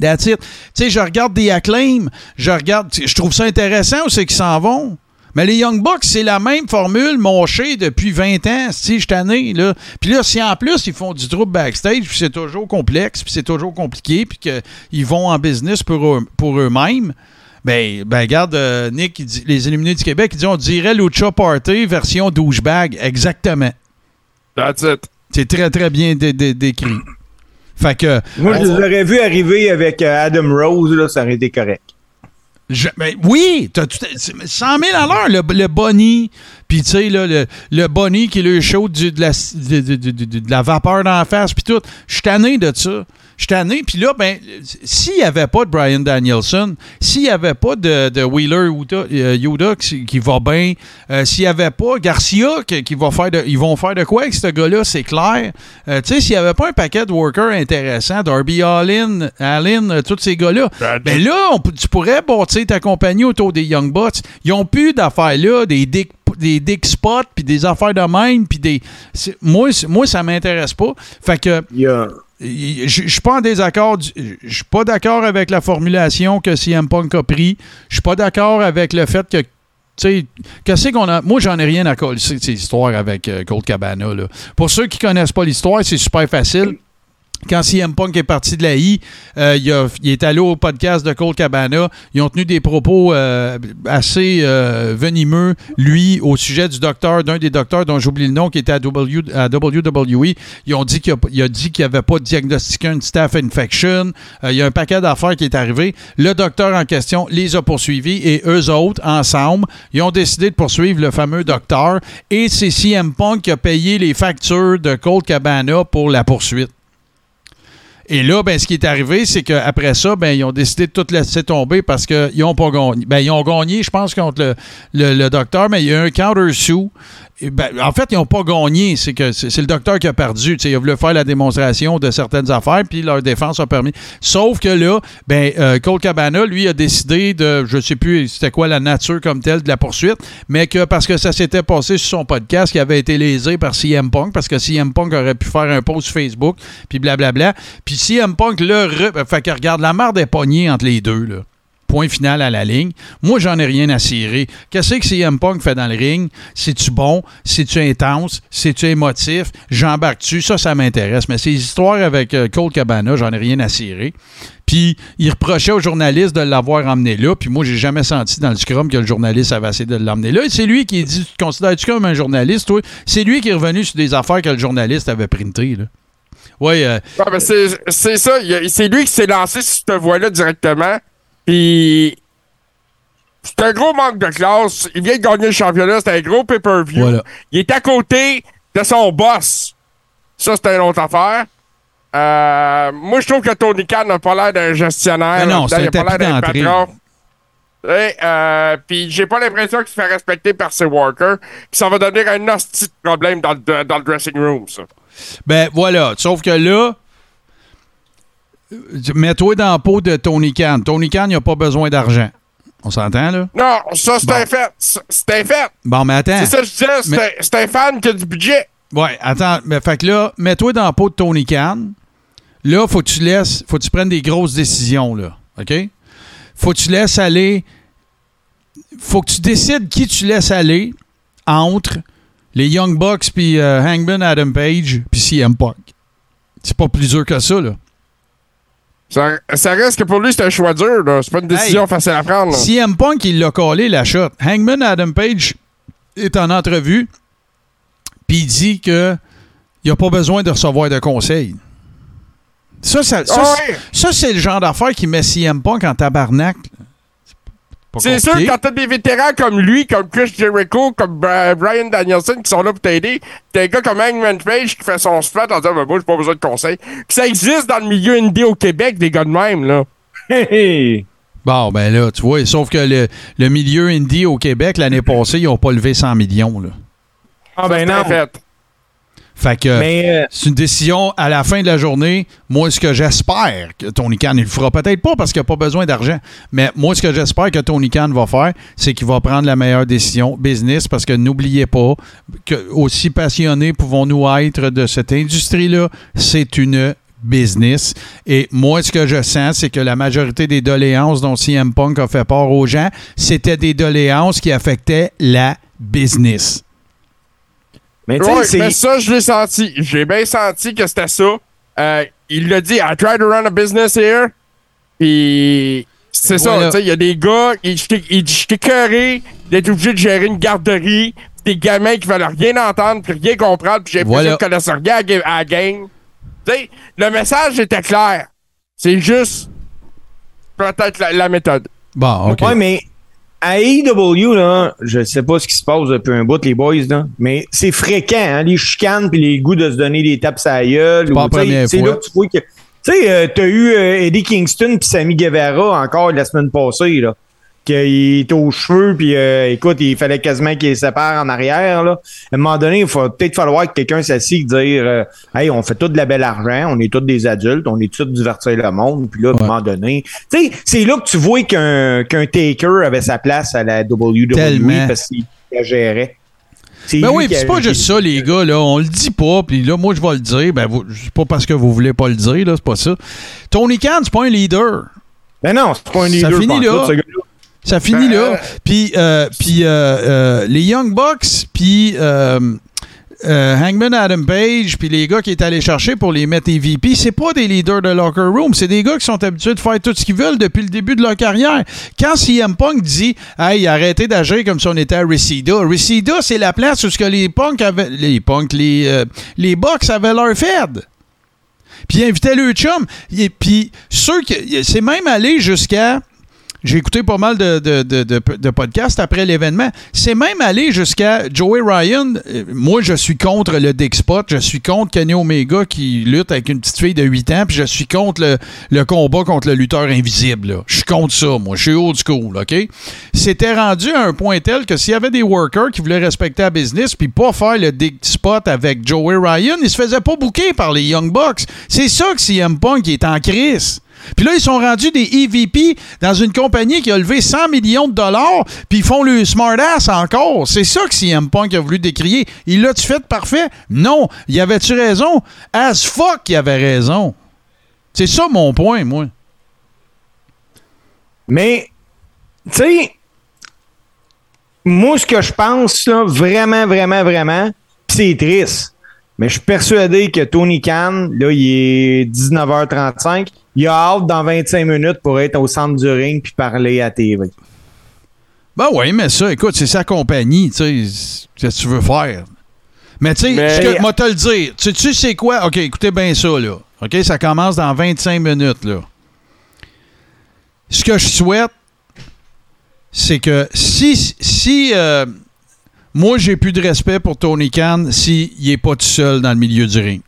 That's it. Tu sais, je regarde des acclaims, je regarde, je trouve ça intéressant où c'est qu'ils s'en vont. Mais les Young Bucks, c'est la même formule monchée depuis 20 ans, si je tanné, là. Puis là, si en plus ils font du trouble backstage, puis c'est toujours complexe, puis c'est toujours compliqué, puis qu'ils vont en business pour, eux- pour eux-mêmes, ben, ben regarde, euh, Nick, il dit- les Illuminés du Québec, il dit on dirait Lucha Party version douchebag. Exactement. That's it. C'est très, très bien dé- dé- décrit. Fait que. Moi, je les aurais vus arriver avec euh, Adam Rose, là, ça aurait été correct. Je- ben oui, t'as c'est 100 000 à l'heure, le, le Bonnie, puis tu sais, le, le Bonnie qui est le show du- de, la, de, de- de- de la vapeur d'en face, puis tout. Je suis tanné de ça. Je suis tanné, puis là, ben, s'il n'y avait pas de Brian Danielson, s'il n'y avait pas de, de Wheeler Yuta, euh, qui, qui va bien, euh, s'il n'y avait pas Garcia qui, qui va faire de, ils vont faire de quoi avec ce gars-là, c'est clair. Euh, tu sais, s'il n'y avait pas un paquet de workers intéressants, Darby Allin, Allin, euh, tous ces gars-là, ben là, on tu pourrais bâtir ta compagnie autour des Young Bucks. Ils ont plus d'affaires là, des dick, des dick spots, puis des affaires de même, puis des... Moi, moi, ça m'intéresse pas. Fait que... Il y a- Je suis pas en désaccord. Je suis pas d'accord avec la formulation que CM Punk a pris. Je suis pas d'accord avec le fait que. Qu'est-ce qu'on a? Moi, j'en ai rien à coller ces histoires avec euh, Colt Cabana. Là. Pour ceux qui connaissent pas l'histoire, c'est super facile. Quand CM Punk est parti de la I, euh, il, est allé au podcast de Cole Cabana. Ils ont tenu des propos euh, assez euh, venimeux, lui, au sujet du docteur, d'un des docteurs dont j'oublie le nom, qui était à, W, WWE. Ils ont dit qu'il a, a dit qu'il n'avait pas diagnostiqué une staph infection. Il y a un paquet d'affaires qui est arrivé. Le docteur en question les a poursuivis et eux autres, ensemble, ils ont décidé de poursuivre le fameux docteur. Et c'est CM Punk qui a payé les factures de Cole Cabana pour la poursuite. Et là, ben, ce qui est arrivé, c'est qu'après ça, ben, ils ont décidé de tout laisser tomber parce qu'ils n'ont pas gagné. Ben, ils ont gagné, je pense, contre le, docteur, mais il y a eu un counter-sue. Ben, en fait, ils n'ont pas gagné. C'est que c'est le docteur qui a perdu. Il a voulu faire la démonstration de certaines affaires, puis leur défense a permis. Sauf que là, ben, euh, Cole Cabana, lui, a décidé de, je sais plus c'était quoi la nature comme telle de la poursuite, mais que parce que ça s'était passé sur son podcast, qui avait été lésé par CM Punk, parce que CM Punk aurait pu faire un post Facebook, puis blablabla. Puis CM Punk, là, re- fait que regarde, la marde est pognée entre les deux, là. Point final à la ligne. Moi, j'en ai rien à cirer. Qu'est-ce que CM Punk fait dans le ring? C'est-tu bon? C'est-tu intense? C'est-tu émotif? J'embarque-tu? Ça, ça m'intéresse. Mais ces histoires avec euh, Cole Cabana, j'en ai rien à cirer. Puis, il reprochait au journaliste de l'avoir emmené là. Puis moi, j'ai jamais senti dans le scrum que le journaliste avait essayé de l'emmener là. Et c'est lui qui dit, tu considères-tu comme un journaliste, toi? C'est lui qui est revenu sur des affaires que le journaliste avait printées, là. Oui, euh, c'est ça. C'est lui qui s'est lancé sur cette voie-là directement. Puis. C'est un gros manque de classe. Il vient de gagner le championnat. C'était un gros pay-per-view. Voilà. Il est à côté de son boss. Ça, c'était une autre affaire. Euh, moi, je trouve que Tony Khan n'a pas l'air d'un gestionnaire. Non, là-dedans. c'est un pas l'air d'un patron. Et, euh, puis j'ai pas l'impression qu'il se fait respecter par ses workers. Puis ça va devenir un hostie de problème dans le, dans le dressing room, ça. Ben voilà. Sauf que là, mets-toi dans la peau de Tony Khan. Tony Khan, il n'a pas besoin d'argent. On s'entend, là? Non, ça, c'est Bon. un fait. C'est un fait. Bon, mais attends. C'est ça que je disais. c'est Mais- un- C'est un fan qui a du budget. Ouais, attends. Mais fait que là, mets-toi dans la peau de Tony Khan. Là, faut que tu laisses, faut que tu prennes des grosses décisions, là. OK? Faut que tu laisses aller. Faut que tu décides qui tu laisses aller entre les Young Bucks puis euh, Hangman Adam Page puis CM Punk. C'est pas plus dur que ça, là. Ça, ça reste que pour lui, c'est un choix dur. là. C'est pas une décision Hey. facile à prendre. là. CM Punk, il l'a collé la shot. Hangman Adam Page est en entrevue, puis il dit que il a pas besoin de recevoir de conseils. Ça, ça, ça, Ah ouais? ça, c'est le genre d'affaire qui met CM Punk en tabarnak. C'est sûr, quand t'as des vétérans comme lui, comme Chris Jericho, comme Brian Danielson qui sont là pour t'aider, t'as un gars comme Hangman Page qui fait son splat en disant ben, Moi, j'ai pas besoin de conseils. Puis ça existe dans le milieu indie au Québec, des gars de même, là. Hey! Bon, ben là, tu vois, sauf que le, le milieu indie au Québec, l'année passée, ils n'ont pas levé 100 millions. Là. Ah ben non. fait. Fait que euh, c'est une décision à la fin de la journée. Moi, ce que j'espère que Tony Khan, il le fera peut-être pas parce qu'il n'a pas besoin d'argent. Mais moi, ce que j'espère que Tony Khan va faire, c'est qu'il va prendre la meilleure décision business parce que n'oubliez pas que aussi passionnés pouvons-nous être de cette industrie-là, c'est une business. Et moi, ce que je sens, c'est que la majorité des doléances dont CM Punk a fait part aux gens, c'était des doléances qui affectaient la business. Mais tu sais, Ouais, c'est- mais ça, je l'ai senti. J'ai bien senti que c'était ça. Euh, il l'a dit, I try to run a business here. Puis c'est ça, Voilà. tu sais, il y a des gars, il j'étais- il dit, j'étais écœuré d'être obligé de gérer une garderie, des gamins qui veulent rien entendre, puis rien comprendre, puis j'ai Voilà. qu'ils connaissent rien à la ga- à la game. Tu sais, le message était clair. C'est juste peut-être la, la méthode. Bon, OK. Ouais, mais à AEW, là, je sais pas ce qui se passe depuis un bout, les boys, là, mais c'est fréquent, hein, les chicanes puis les goûts de se donner des tapes à la gueule. C'est là que tu vois que. Tu sais, euh, t'as eu euh, Eddie Kingston puis Sammy Guevara encore la semaine passée, là. Qu'il était aux cheveux, puis euh, écoute, il fallait quasiment qu'il les sépare en arrière. Là. À un moment donné, il faut peut-être falloir que quelqu'un s'assied et dire euh, Hey, on fait tout de la belle argent, on est tous des adultes, on est tous divertir le monde, puis là, à un moment donné. Tu sais, c'est là que tu vois qu'un Taker avait sa place à la WWE Tellement. parce qu'il la gérait. Ben oui, c'est pas juste ça, les gars, là. On le dit pas, puis là, moi, je vais le dire. Ben, vous- c'est pas parce que vous voulez pas le dire, là, c'est pas ça. Tony Khan, c'est pas un leader. Ben non, c'est pas un Ça leader. finit pantoute, là. Ça finit Ben, là. Puis, euh, puis euh, euh, les Young Bucks, puis euh, euh, Hangman Adam Page, puis les gars qui est allé chercher pour les mettre EVP, c'est pas des leaders de locker room, c'est des gars qui sont habitués de faire tout ce qu'ils veulent depuis le début de leur carrière. Quand CM Punk dit Hey, arrêtez d'agir comme si on était à Reseda, Reseda, c'est la place où ce que les Punk avaient. Les Punk, les, euh, les Bucks avaient leur Fed. Puis il invitait le chum. Et puis ceux qui. C'est même allé jusqu'à. J'ai écouté pas mal de, de, podcasts après l'événement. C'est même allé jusqu'à Joey Ryan. Euh, Moi, je suis contre le Dick Spot. Je suis contre Kenny Omega qui lutte avec une petite fille de 8 ans. Puis je suis contre le, combat contre le lutteur invisible. Je suis contre ça, moi. Je suis old school, OK? C'était rendu à un point tel que s'il y avait des workers qui voulaient respecter la business puis pas faire le Dick Spot avec Joey Ryan, ils se faisaient pas bouquer par les Young Bucks. C'est ça que CM Punk est en crise. Puis là, ils sont rendus des EVP dans une compagnie qui a levé 100 millions de dollars, puis ils font le smartass encore. C'est ça que CM Punk a voulu décrier. Il l'a-tu fait parfait? Non. Y avait-tu raison? As fuck, il avait raison. C'est ça mon point, moi. Mais, tu sais, moi, ce que je pense, là, vraiment, vraiment, vraiment, c'est triste, mais je suis persuadé que Tony Khan, là, il est 19h35, il a hâte dans 25 minutes pour être au centre du ring puis parler à TV. Ben oui, mais ça, écoute, c'est sa compagnie, tu sais. Qu'est-ce que tu veux faire? Mais tu sais, ce moi te le dire. Tu sais c'est quoi? OK, écoutez bien ça, là. OK, ça commence dans 25 minutes, là. Ce que je souhaite, c'est que si, si euh, moi, j'ai plus de respect pour Tony Khan s'il n'est pas tout seul dans le milieu du ring.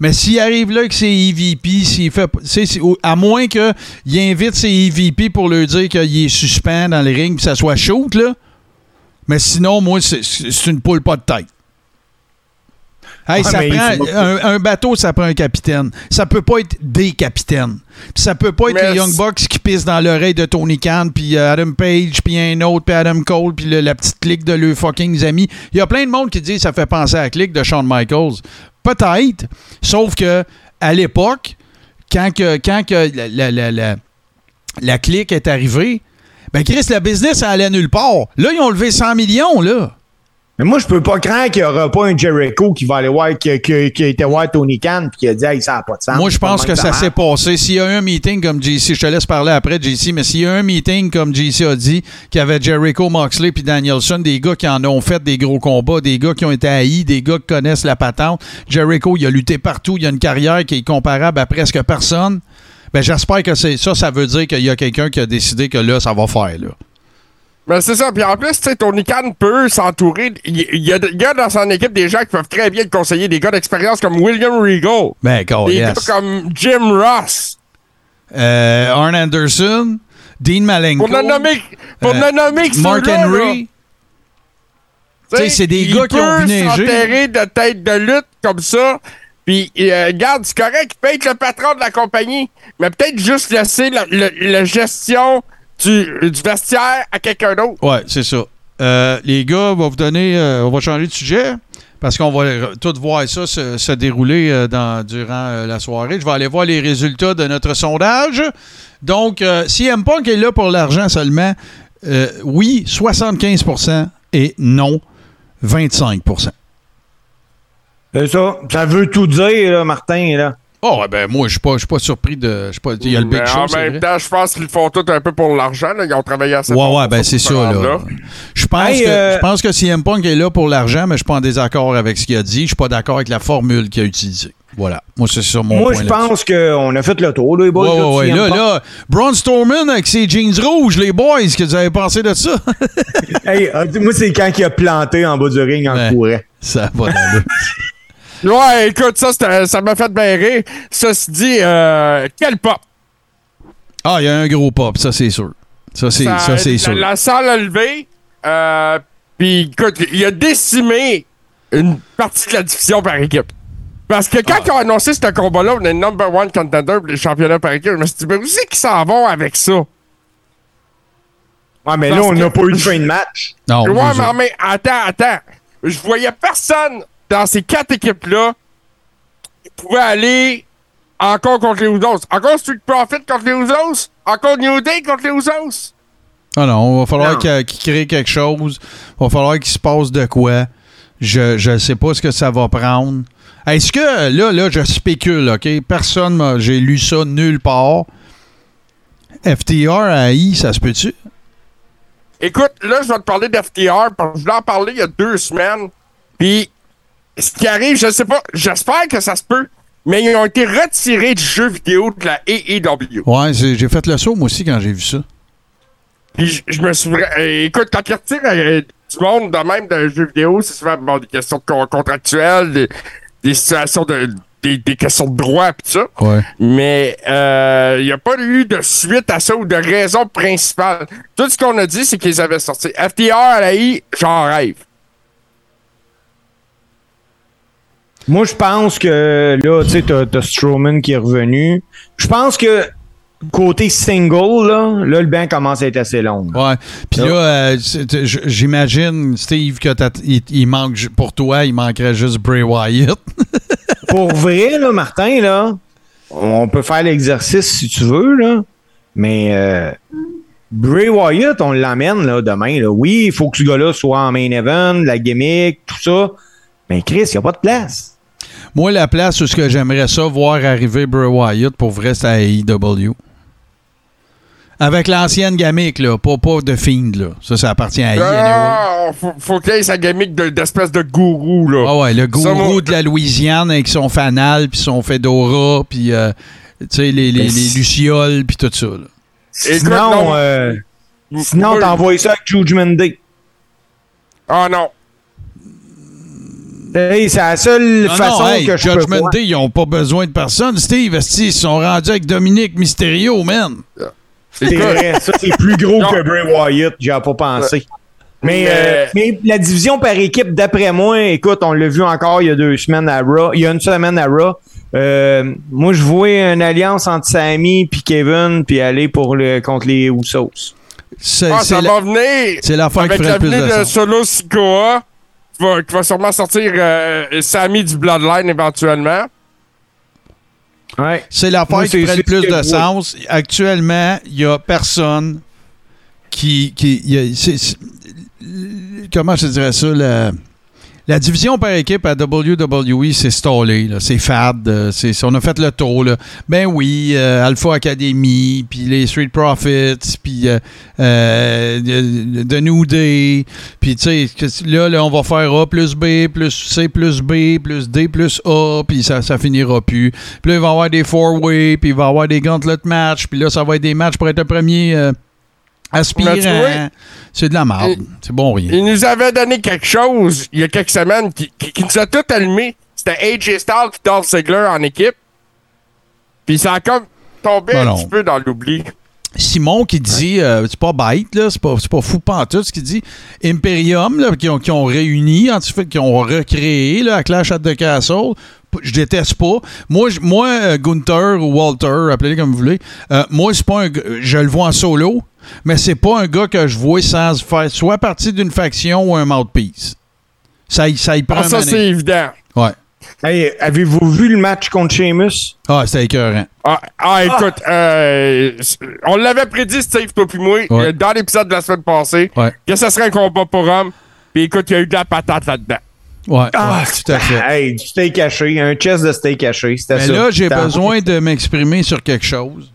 Mais s'il arrive là que c'est EVP, s'il fait, à moins qu'il invite ses EVP pour leur dire qu'il est suspend dans le ring puis ça soit shoot, là. Mais sinon, moi, c'est- une poule pas de tête. Hey, ça prend, un, un bateau, ça prend un capitaine. Ça peut pas être des capitaines. Puis ça peut pas être Mais les Young Bucks qui pissent dans l'oreille de Tony Khan, puis euh, Adam Page, puis un autre, puis Adam Cole, puis le- la petite clique de leurs fucking amis. Il y a plein de monde qui dit que ça fait penser à la clique de Shawn Michaels. Peut-être, sauf que à l'époque, quand, que, quand que la, la, la, la- la clique est arrivée, ben Chris, le business allait nulle part. Là, ils ont levé 100 millions, là. Mais moi, je peux pas craindre qu'il y aura pas un Jericho qui va aller voir, qui, qui, qui a été voir Tony Khan puis qui a dit, hey, ça n'a pas de sens. Moi, je pense que ça s'est passé. S'il y a eu un meeting comme JC, je te laisse parler après, JC, mais s'il y a eu un meeting comme JC a dit, qu'il y avait Jericho, Moxley puis Danielson, des gars qui en ont fait des gros combats, des gars qui ont été haïs, des gars qui connaissent la patente. Jericho, il a lutté partout, il a une carrière qui est comparable à presque personne. Ben, j'espère que c'est ça, ça veut dire qu'il y a quelqu'un qui a décidé que là, ça va faire, là. Ben, c'est ça. Puis en plus, tu sais, Tony Khan peut s'entourer. Il y, a il y a dans son équipe des gens qui peuvent très bien le conseiller. Des gars d'expérience comme William Regal. Ben, Des yes. gars comme Jim Ross. Euh, Arn Anderson, Dean Malenko, Pour ne nommer, pour Euh, nommer que Mark. Henry. Tu sais, c'est des gars qui ont s'enterrer de tête de lutte comme ça. Puis, euh, regarde, c'est correct, il peut être le patron de la compagnie, mais peut-être juste laisser la gestion du, du vestiaire à quelqu'un d'autre. Ouais, c'est ça. Euh, les gars, on va vous donner, euh, on va changer de sujet parce qu'on va tout voir ça se, se dérouler euh, dans, durant euh, la soirée. Je vais aller voir les résultats de notre sondage. Donc, euh, si M Punk est là pour l'argent seulement, euh, oui, 75% et non, 25 C'est ça. Ça veut tout dire, là, Martin, là. Oh, ouais, ben moi, je suis pas, je suis pas surpris de. je suis pas- Il y a le Big Mais Show, en même vrai. temps, je pense qu'ils font tout un peu pour l'argent. Ils ont travaillé assez Ouais, fort ouais, pour ben ce c'est ça, là. programme-là. Je pense, Hey, que, euh, je pense que CM Punk est là pour l'argent, mais je suis pas en désaccord avec ce qu'il a dit. Je suis pas d'accord avec la formule qu'il a utilisée. Voilà. Moi, c'est ça mon Moi, je pense qu'on a fait le tour, là, les boys. Ouais, ouais, ouais. Là, là, Braun Strowman avec ses jeans rouges, les boys, que vous avez pensé de ça? Hey, euh, moi, c'est quand il a planté en bas du ring en Ouais. courant. ça va dans le... Ouais, écoute, ça, ça m'a fait bien rire. Ceci dit, euh, quel pop! Ah, il y a un gros pop, ça, c'est sûr. Ça, c'est ça, c'est la, sûr. la salle a levé, euh, puis écoute, il a décimé une partie de la division par équipe. Parce que Ah. quand ils ont annoncé ce combat-là, on est number one contender pour les championnats par équipe, je me suis dit, mais où c'est qu'ils s'en vont avec ça? Ouais, mais Parce là, on n'a que- pas eu de fin de match. Non, ouais, moi, mais, mais attends, attends. Je voyais personne dans ces quatre équipes-là qui pouvait aller encore contre les Usos. Encore Street Profit contre les Usos? Encore New Day contre les Usos? Ah non, il va falloir Non. qu'il qu'il crée quelque chose. Il va falloir qu'il se passe de quoi. Je ne sais pas ce que ça va prendre. Est-ce que, là, là, je spécule, OK? Personne. J'ai lu ça nulle part. FTR à I, ça se peut-tu? Écoute, là, je vais te parler d'FTR parce que je voulais en parler il y a deux semaines. Puis, ce qui arrive, je sais pas, j'espère que ça se peut, mais ils ont été retirés du jeu vidéo de la AEW. Ouais, j'ai fait le saut, moi aussi, quand j'ai vu ça. Puis, je, me suis. euh, écoute, quand ils retirent euh, du monde de même d'un jeu vidéo, c'est souvent bon, des questions contractuelles, des, des situations de. Des, des questions de droit, pis ça. Ouais. Mais il n'y a pas eu de suite à ça ou de raison principale. Tout ce qu'on a dit, c'est qu'ils avaient sorti. FTR à la I, j'en rêve. Moi, je pense que là, tu sais, t'as, t'as Strowman qui est revenu. Je pense que côté single, là, là, le bain commence à être assez long. là. Ouais. Puis là, euh, c'est- j- j'imagine, Steve, que t'as- il, il manque, pour toi, il manquerait juste Bray Wyatt. Pour vrai, là, Martin, là, on peut faire l'exercice si tu veux, là, mais euh, Bray Wyatt, on l'amène là, demain. Là. Oui, il faut que ce gars-là soit en main event, la gimmick, tout ça. Mais Chris, il n'y a pas de place. Moi, la place où ce que j'aimerais ça voir arriver Bray Wyatt, pour vrai, c'est à AEW. Avec l'ancienne gamique, là, pas, pas de Fiend, là. Ça, ça appartient à AEW. Ah, faut, faut qu'il y ait sa gimmick de- d'espèce de gourou, là. Ah ouais, le Ça, gourou moi- de la Louisiane avec son fanal, puis son fedora, puis euh, tu sais, les, les, Mais les si- lucioles, puis tout ça. là. Écoute, Sinon, non. euh, sinon Moi, t'envoies ça avec Judgment Day. Ah non. Hey, c'est la seule Non, façon non, hey, que je peux Judgment. Day, ils n'ont pas besoin de personne. Steve, ils sont rendus avec Dominique Mysterio, man. C'est vrai, ça c'est plus gros que Bray Wyatt, j'y ai pas pensé. Mais, Mais- euh, mais la division par équipe, d'après moi, écoute, on l'a vu encore il y a deux semaines à Raw, il y a une semaine à Raw. Euh, moi, je vois une alliance entre Sammy puis Kevin puis aller pour le contre les Usos. C'est Ah, ça la- va venir. c'est l'affaire qui ferait le plus de de sens. Solo Sikoa, qui va, qui va sûrement sortir euh, Sammy du Bloodline éventuellement. Ouais. C'est l'affaire qui c'est- ferait le plus de sens. Actuellement, il n'y a personne qui. qui il y a- c'est- c'est- comment je te dirais ça? La, la division par équipe à WWE, c'est stallé. C'est fade. euh, c'est- on a fait le tour. Ben oui, euh, Alpha Academy, puis les Street Profits, puis euh, euh, The New Day. Puis tu sais, là, là, on va faire A plus B, plus C plus B, plus D plus A, puis ça, finira plus. Puis là, il va y avoir des four-way, puis il va y avoir des gauntlet matchs, puis là, ça va être des matchs pour être le premier vois, C'est de la merde. C'est bon rien. Il nous avait donné quelque chose il y a quelques semaines qui, qui- qui nous a tout allumé. C'était AJ Styles et Dolph Ziggler en équipe. Puis ça a comme tombé Ben un non. petit peu dans l'oubli. Simon qui dit, euh, c'est pas bête, là, c'est pas, pas fou pantoute, ce qu'il dit. Imperium, là, qui, ont, qui ont réuni, en fait, qui ont recréé là, à Clash at the Castle. Je déteste pas. Moi, moi euh, Gunther ou Walter, appelez-le comme vous voulez, euh, moi, c'est pas un Je le vois en solo, mais c'est pas un gars que je vois sans faire soit partie d'une faction ou un mouthpiece. Ça, y- ça y prend Ah, ça, c'est évident. Ouais. Hey, avez-vous vu le match contre Sheamus? Ah, c'était écœurant. Ah, ah, écoute, euh, on l'avait prédit, Steve, toi puis moi, Ouais. euh, dans l'épisode de la semaine passée, Ouais. que ça serait un combat pour homme. Puis écoute, il y a eu de la patate là-dedans. Ouais, Ah, ouais, tout à fait. Hey, du steak caché, un chest de steak caché, c'était Mais ça. là, j'ai besoin de m'exprimer sur quelque chose.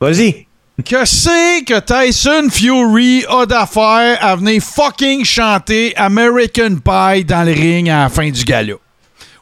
Vas-y. Que c'est que Tyson Fury a d'affaires à venir fucking chanter American Pie dans le ring à la fin du gala?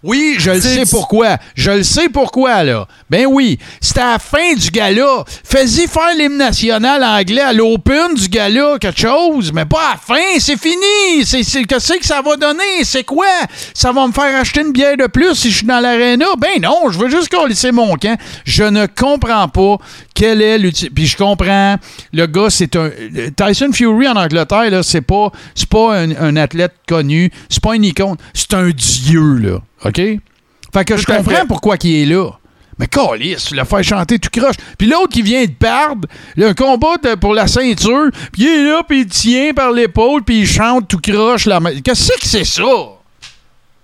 Oui, je le C'est- sais pourquoi. Je le sais pourquoi, là. Ben oui, c'est à la fin du gala. Fais-y faire l'hymne national anglais à l'open du gala, quelque chose, mais pas à la fin. C'est fini. C'est, c'est, qu'est-ce que ça va donner? C'est quoi? Ça va me faire acheter une bière de plus si je suis dans l'aréna? Ben non, je veux juste laisser mon camp. Je ne comprends pas quel est l'utilité. Puis je comprends, le gars, c'est un. Tyson Fury en Angleterre, là, c'est pas, c'est pas un, un athlète connu, c'est pas une icône, c'est un dieu, là. OK? Fait que je Tout comprends fait. pourquoi il est là. Mais calisse, tu l'as fait chanter tout croche. Puis l'autre qui vient de perdre, le combat de- pour la ceinture, puis il est là, puis il tient par l'épaule, puis il chante tout croche. La... Qu'est-ce que c'est ça?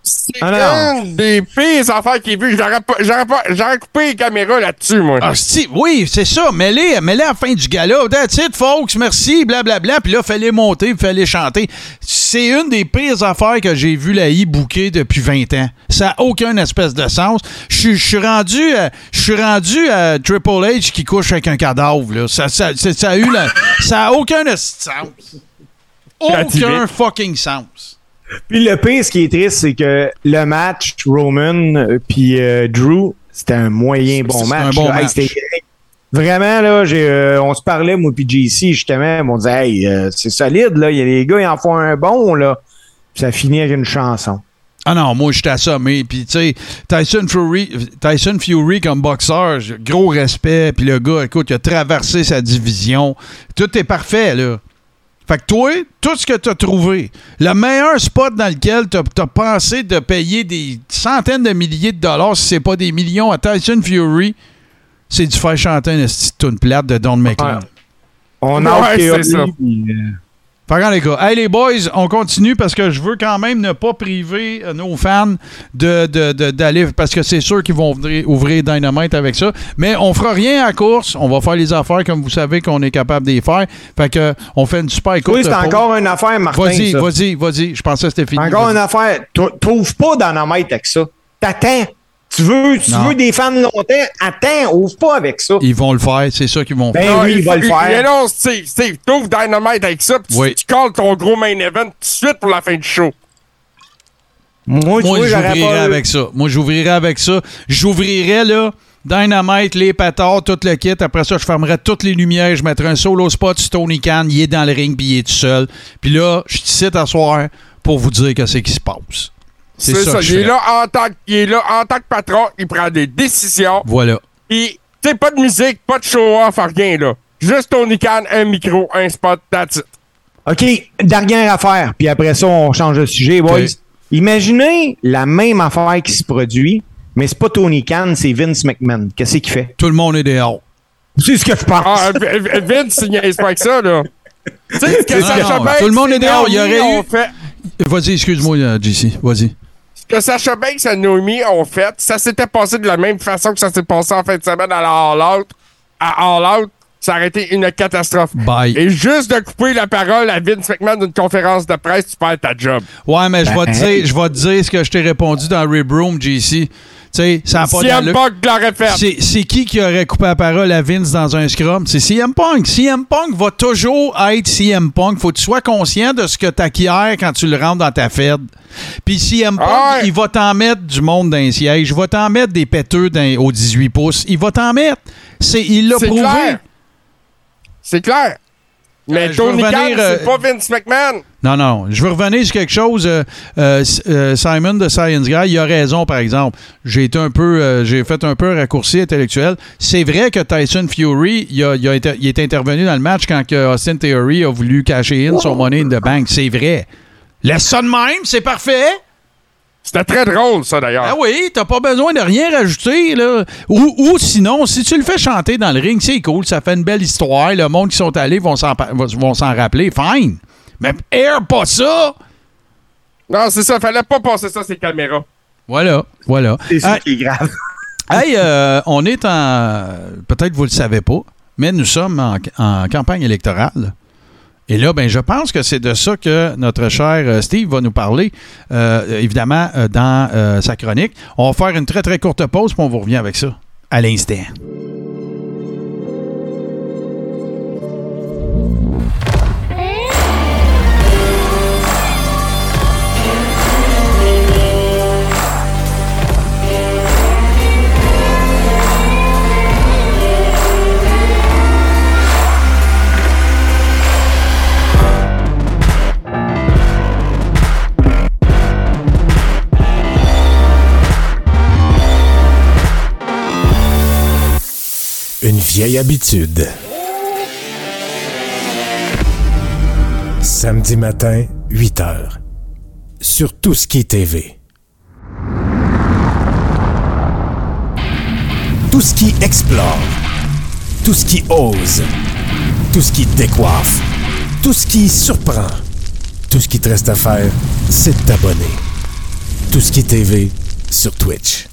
C'est Ah des pires affaires qu'il a vues. J'aurais coupé les caméras là-dessus, moi. Ah, si, oui, c'est ça. Mets-les, à la fin du gala. That's it, folks. Merci, blablabla. Puis là, fallait monter, fallait chanter. c'est une des pires affaires que j'ai vu la I bouquer depuis 20 ans. Ça n'a aucun espèce de sens. Je suis- rendu, à- je suis rendu à Triple H qui couche avec un cadavre. Là. Ça, ça, ça- a eu la- ça a aucun sens. Aucun fucking sens. Puis le pire, ce qui est triste, c'est que le match Roman euh, puis euh, Drew, c'était un moyen bon match. un bon. Hey, match. vraiment, là, j'ai, euh, on se parlait, moi puis JC, justement, on disait, hey, euh, c'est solide, là. Y a les gars, ils en font un bon, là. Puis ça finit avec une chanson. Ah non, moi, je suis assommé. Puis, tu sais, Tyson Fury, Tyson Fury comme boxeur, gros respect. Puis le gars, écoute, il a traversé sa division. Tout est parfait, là. Fait que toi, tout ce que tu as trouvé, le meilleur spot dans lequel tu as, pensé de payer des centaines de milliers de dollars, si c'est pas des millions, à Tyson Fury, c'est de faire chanter une petite plate de Don McLean. Ouais. On Ouais, a c'est ça. puis, euh, Fait que, les gars, hey les boys, on continue parce que je veux quand même ne pas priver euh, nos fans de, de- de- d'aller parce que c'est sûr qu'ils vont ouvrir Dynamite avec ça. Mais on fera rien à course. On va faire les affaires comme vous savez qu'on est capable de les faire. Fait que on fait une super courte Oui, c'est encore une affaire, Martin. Vas-y, vas-y, vas-y. Je pensais que c'était fini. Encore une affaire. Trou- Trouve pas Dynamite avec ça. T'attends. Tu veux, tu Non. veux des fans longtemps? Attends, ouvre pas avec ça. Ils vont le faire, c'est ça qu'ils vont Ben faire. oui, il va le faire. Mais non, Steve, Steve, t'ouvres Dynamite avec ça, puis Oui. tu calls ton gros main event tout de suite pour la fin du show. Moi, tu Moi, j'ouvrirais pas... avec ça. Moi, j'ouvrirais avec ça. J'ouvrirais, là, Dynamite, les pétards, tout le kit. Après ça, je fermerais toutes les lumières. Je mettrais un solo spot sur Tony Khan. Il est dans le ring, puis il est tout seul. Puis là, je suis ici à soir pour vous dire que c'est qui se passe. C'est ça, que je Il est, là en tant, que- il est là en tant que patron, il prend des décisions. Voilà. Puis, tu sais, pas de musique, pas de show-off, rien, là. Juste Tony Khan, un micro, un spot, that's it. OK, dernière affaire, puis après ça, on change de sujet, boys. Imaginez la même affaire qui se produit, mais c'est pas Tony Khan, c'est Vince McMahon. Qu'est-ce qu'il fait? Tout le monde est dehors. C'est ce que je pense. Ah, Vince, il pas avec ça, là. Tu sais, ce que Non, non, tout le monde est dehors, il y aurait eu- fait- Vas-y, excuse-moi, euh, JC. Vas-y. Que Sacha Banks et Naomi ont fait, ça s'était passé de la même façon que ça s'est passé en fin de semaine à All Out. À All Out, ça aurait été une catastrophe. Bye. Et juste de couper la parole à Vince McMahon d'une conférence de presse, tu perds ta job. Ouais, mais je vais te dire, je vais te dire ce que je t'ai répondu dans Rib Room, JC. Sais, ça n'a pas CM. Punk l'aurait fait. C'est, qui qui aurait coupé la parole à Vince dans un scrum? C'est CM Punk. CM Punk va toujours être CM Punk. Faut que tu sois conscient de ce que tu acquiers quand tu le rentres dans ta fed. Puis CM Punk, Ah ouais. il va t'en mettre du monde dans les sièges. Il va t'en mettre des péteux dans- aux 18 pouces. Il va t'en mettre. C'est, il l'a C'est prouvé. clair. C'est clair. Mais Euh, je Tony veux Khan, revenir, c'est euh, pas Vince McMahon. Non, non. Je veux revenir sur quelque chose. euh, euh, euh, Simon de Science Guy, il a raison, par exemple. J'ai été un peu, euh, j'ai fait un peu un raccourci intellectuel. C'est vrai que Tyson Fury, il, a, il a été- il est intervenu dans le match quand que Austin Theory a voulu cacher in son money in the bank. C'est vrai. Laisse ça de même, c'est parfait. C'était très drôle, ça, d'ailleurs. Ah oui, t'as pas besoin de rien rajouter, là. Ou, ou sinon, si tu le fais chanter dans le ring, c'est cool, ça fait une belle histoire. Le monde qui sont allés vont s'en, pa- vont s'en rappeler. Fine. Mais air pas ça. Non, c'est ça. Fallait pas passer ça, ces caméras. Voilà, voilà. C'est ça Hey, qui est grave. hey, euh, on est en. Peut-être vous le savez pas, mais nous sommes en, en campagne électorale. Et là, ben, je pense que c'est de ça que notre cher euh, Steve va nous parler, euh, évidemment, euh, dans sa chronique. On va faire une très, très courte pause, puis on vous revient avec ça à l'instant. Vieille habitude. Samedi matin, 8 heures. Sur Tout ce qui est TV. Tout ce qui explore. Tout ce qui ose. Tout ce qui décoiffe. Tout ce qui surprend. Tout ce qui te reste à faire, c'est de t'abonner. Tout ce qui est TV sur Twitch.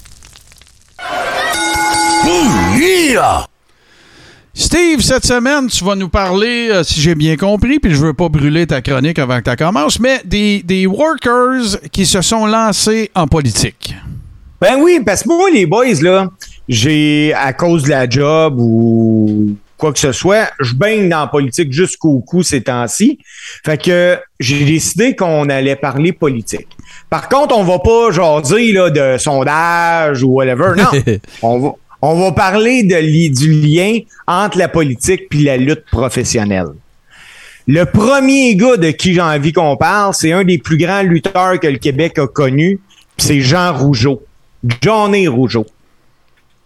Steve, cette semaine, tu vas nous parler, euh, si j'ai bien compris, puis je veux pas brûler ta chronique avant que tu commences, mais des, des workers qui se sont lancés en politique. Ben oui, parce que moi, les boys, là, j'ai, à cause de la job ou quoi que ce soit, je baigne dans la politique jusqu'au cou ces temps-ci. Fait que j'ai décidé qu'on allait parler politique. Par contre, on va pas jaser là, de sondage ou whatever. Non. on va, on va parler du lien entre la politique puis la lutte professionnelle. Le premier gars de qui j'ai envie qu'on parle, c'est un des plus grands lutteurs que le Québec a connu, c'est Jean Rougeau. Johnny Rougeau.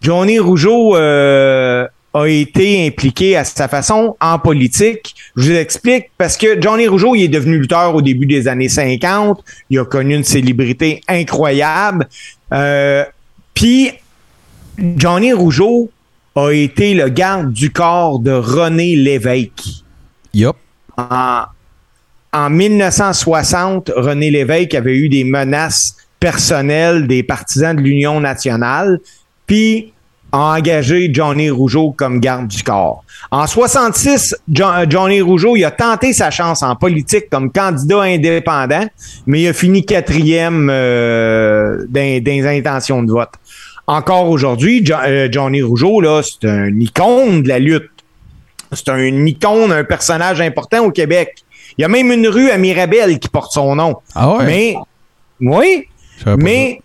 Johnny Rougeau euh, a été impliqué à sa façon en politique. Je vous explique parce que Johnny Rougeau, il est devenu lutteur au début des années 50. Il a connu une célébrité incroyable. Euh, Puis Johnny Rougeau a été le garde du corps de René Lévesque. Yup. En, en 1960, René Lévesque avait eu des menaces personnelles des partisans de l'Union nationale, puis a engagé Johnny Rougeau comme garde du corps. En 66, Jo- euh, Johnny Rougeau, il a tenté sa chance en politique comme candidat indépendant, mais il a fini quatrième euh, dans, dans les intentions de vote. Encore aujourd'hui, Jo- euh, Johnny Rougeau, là, c'est un icône de la lutte. C'est un icône, un personnage important au Québec. Il y a même une rue à Mirabel qui porte son nom. Ah ouais? Mais, oui, mais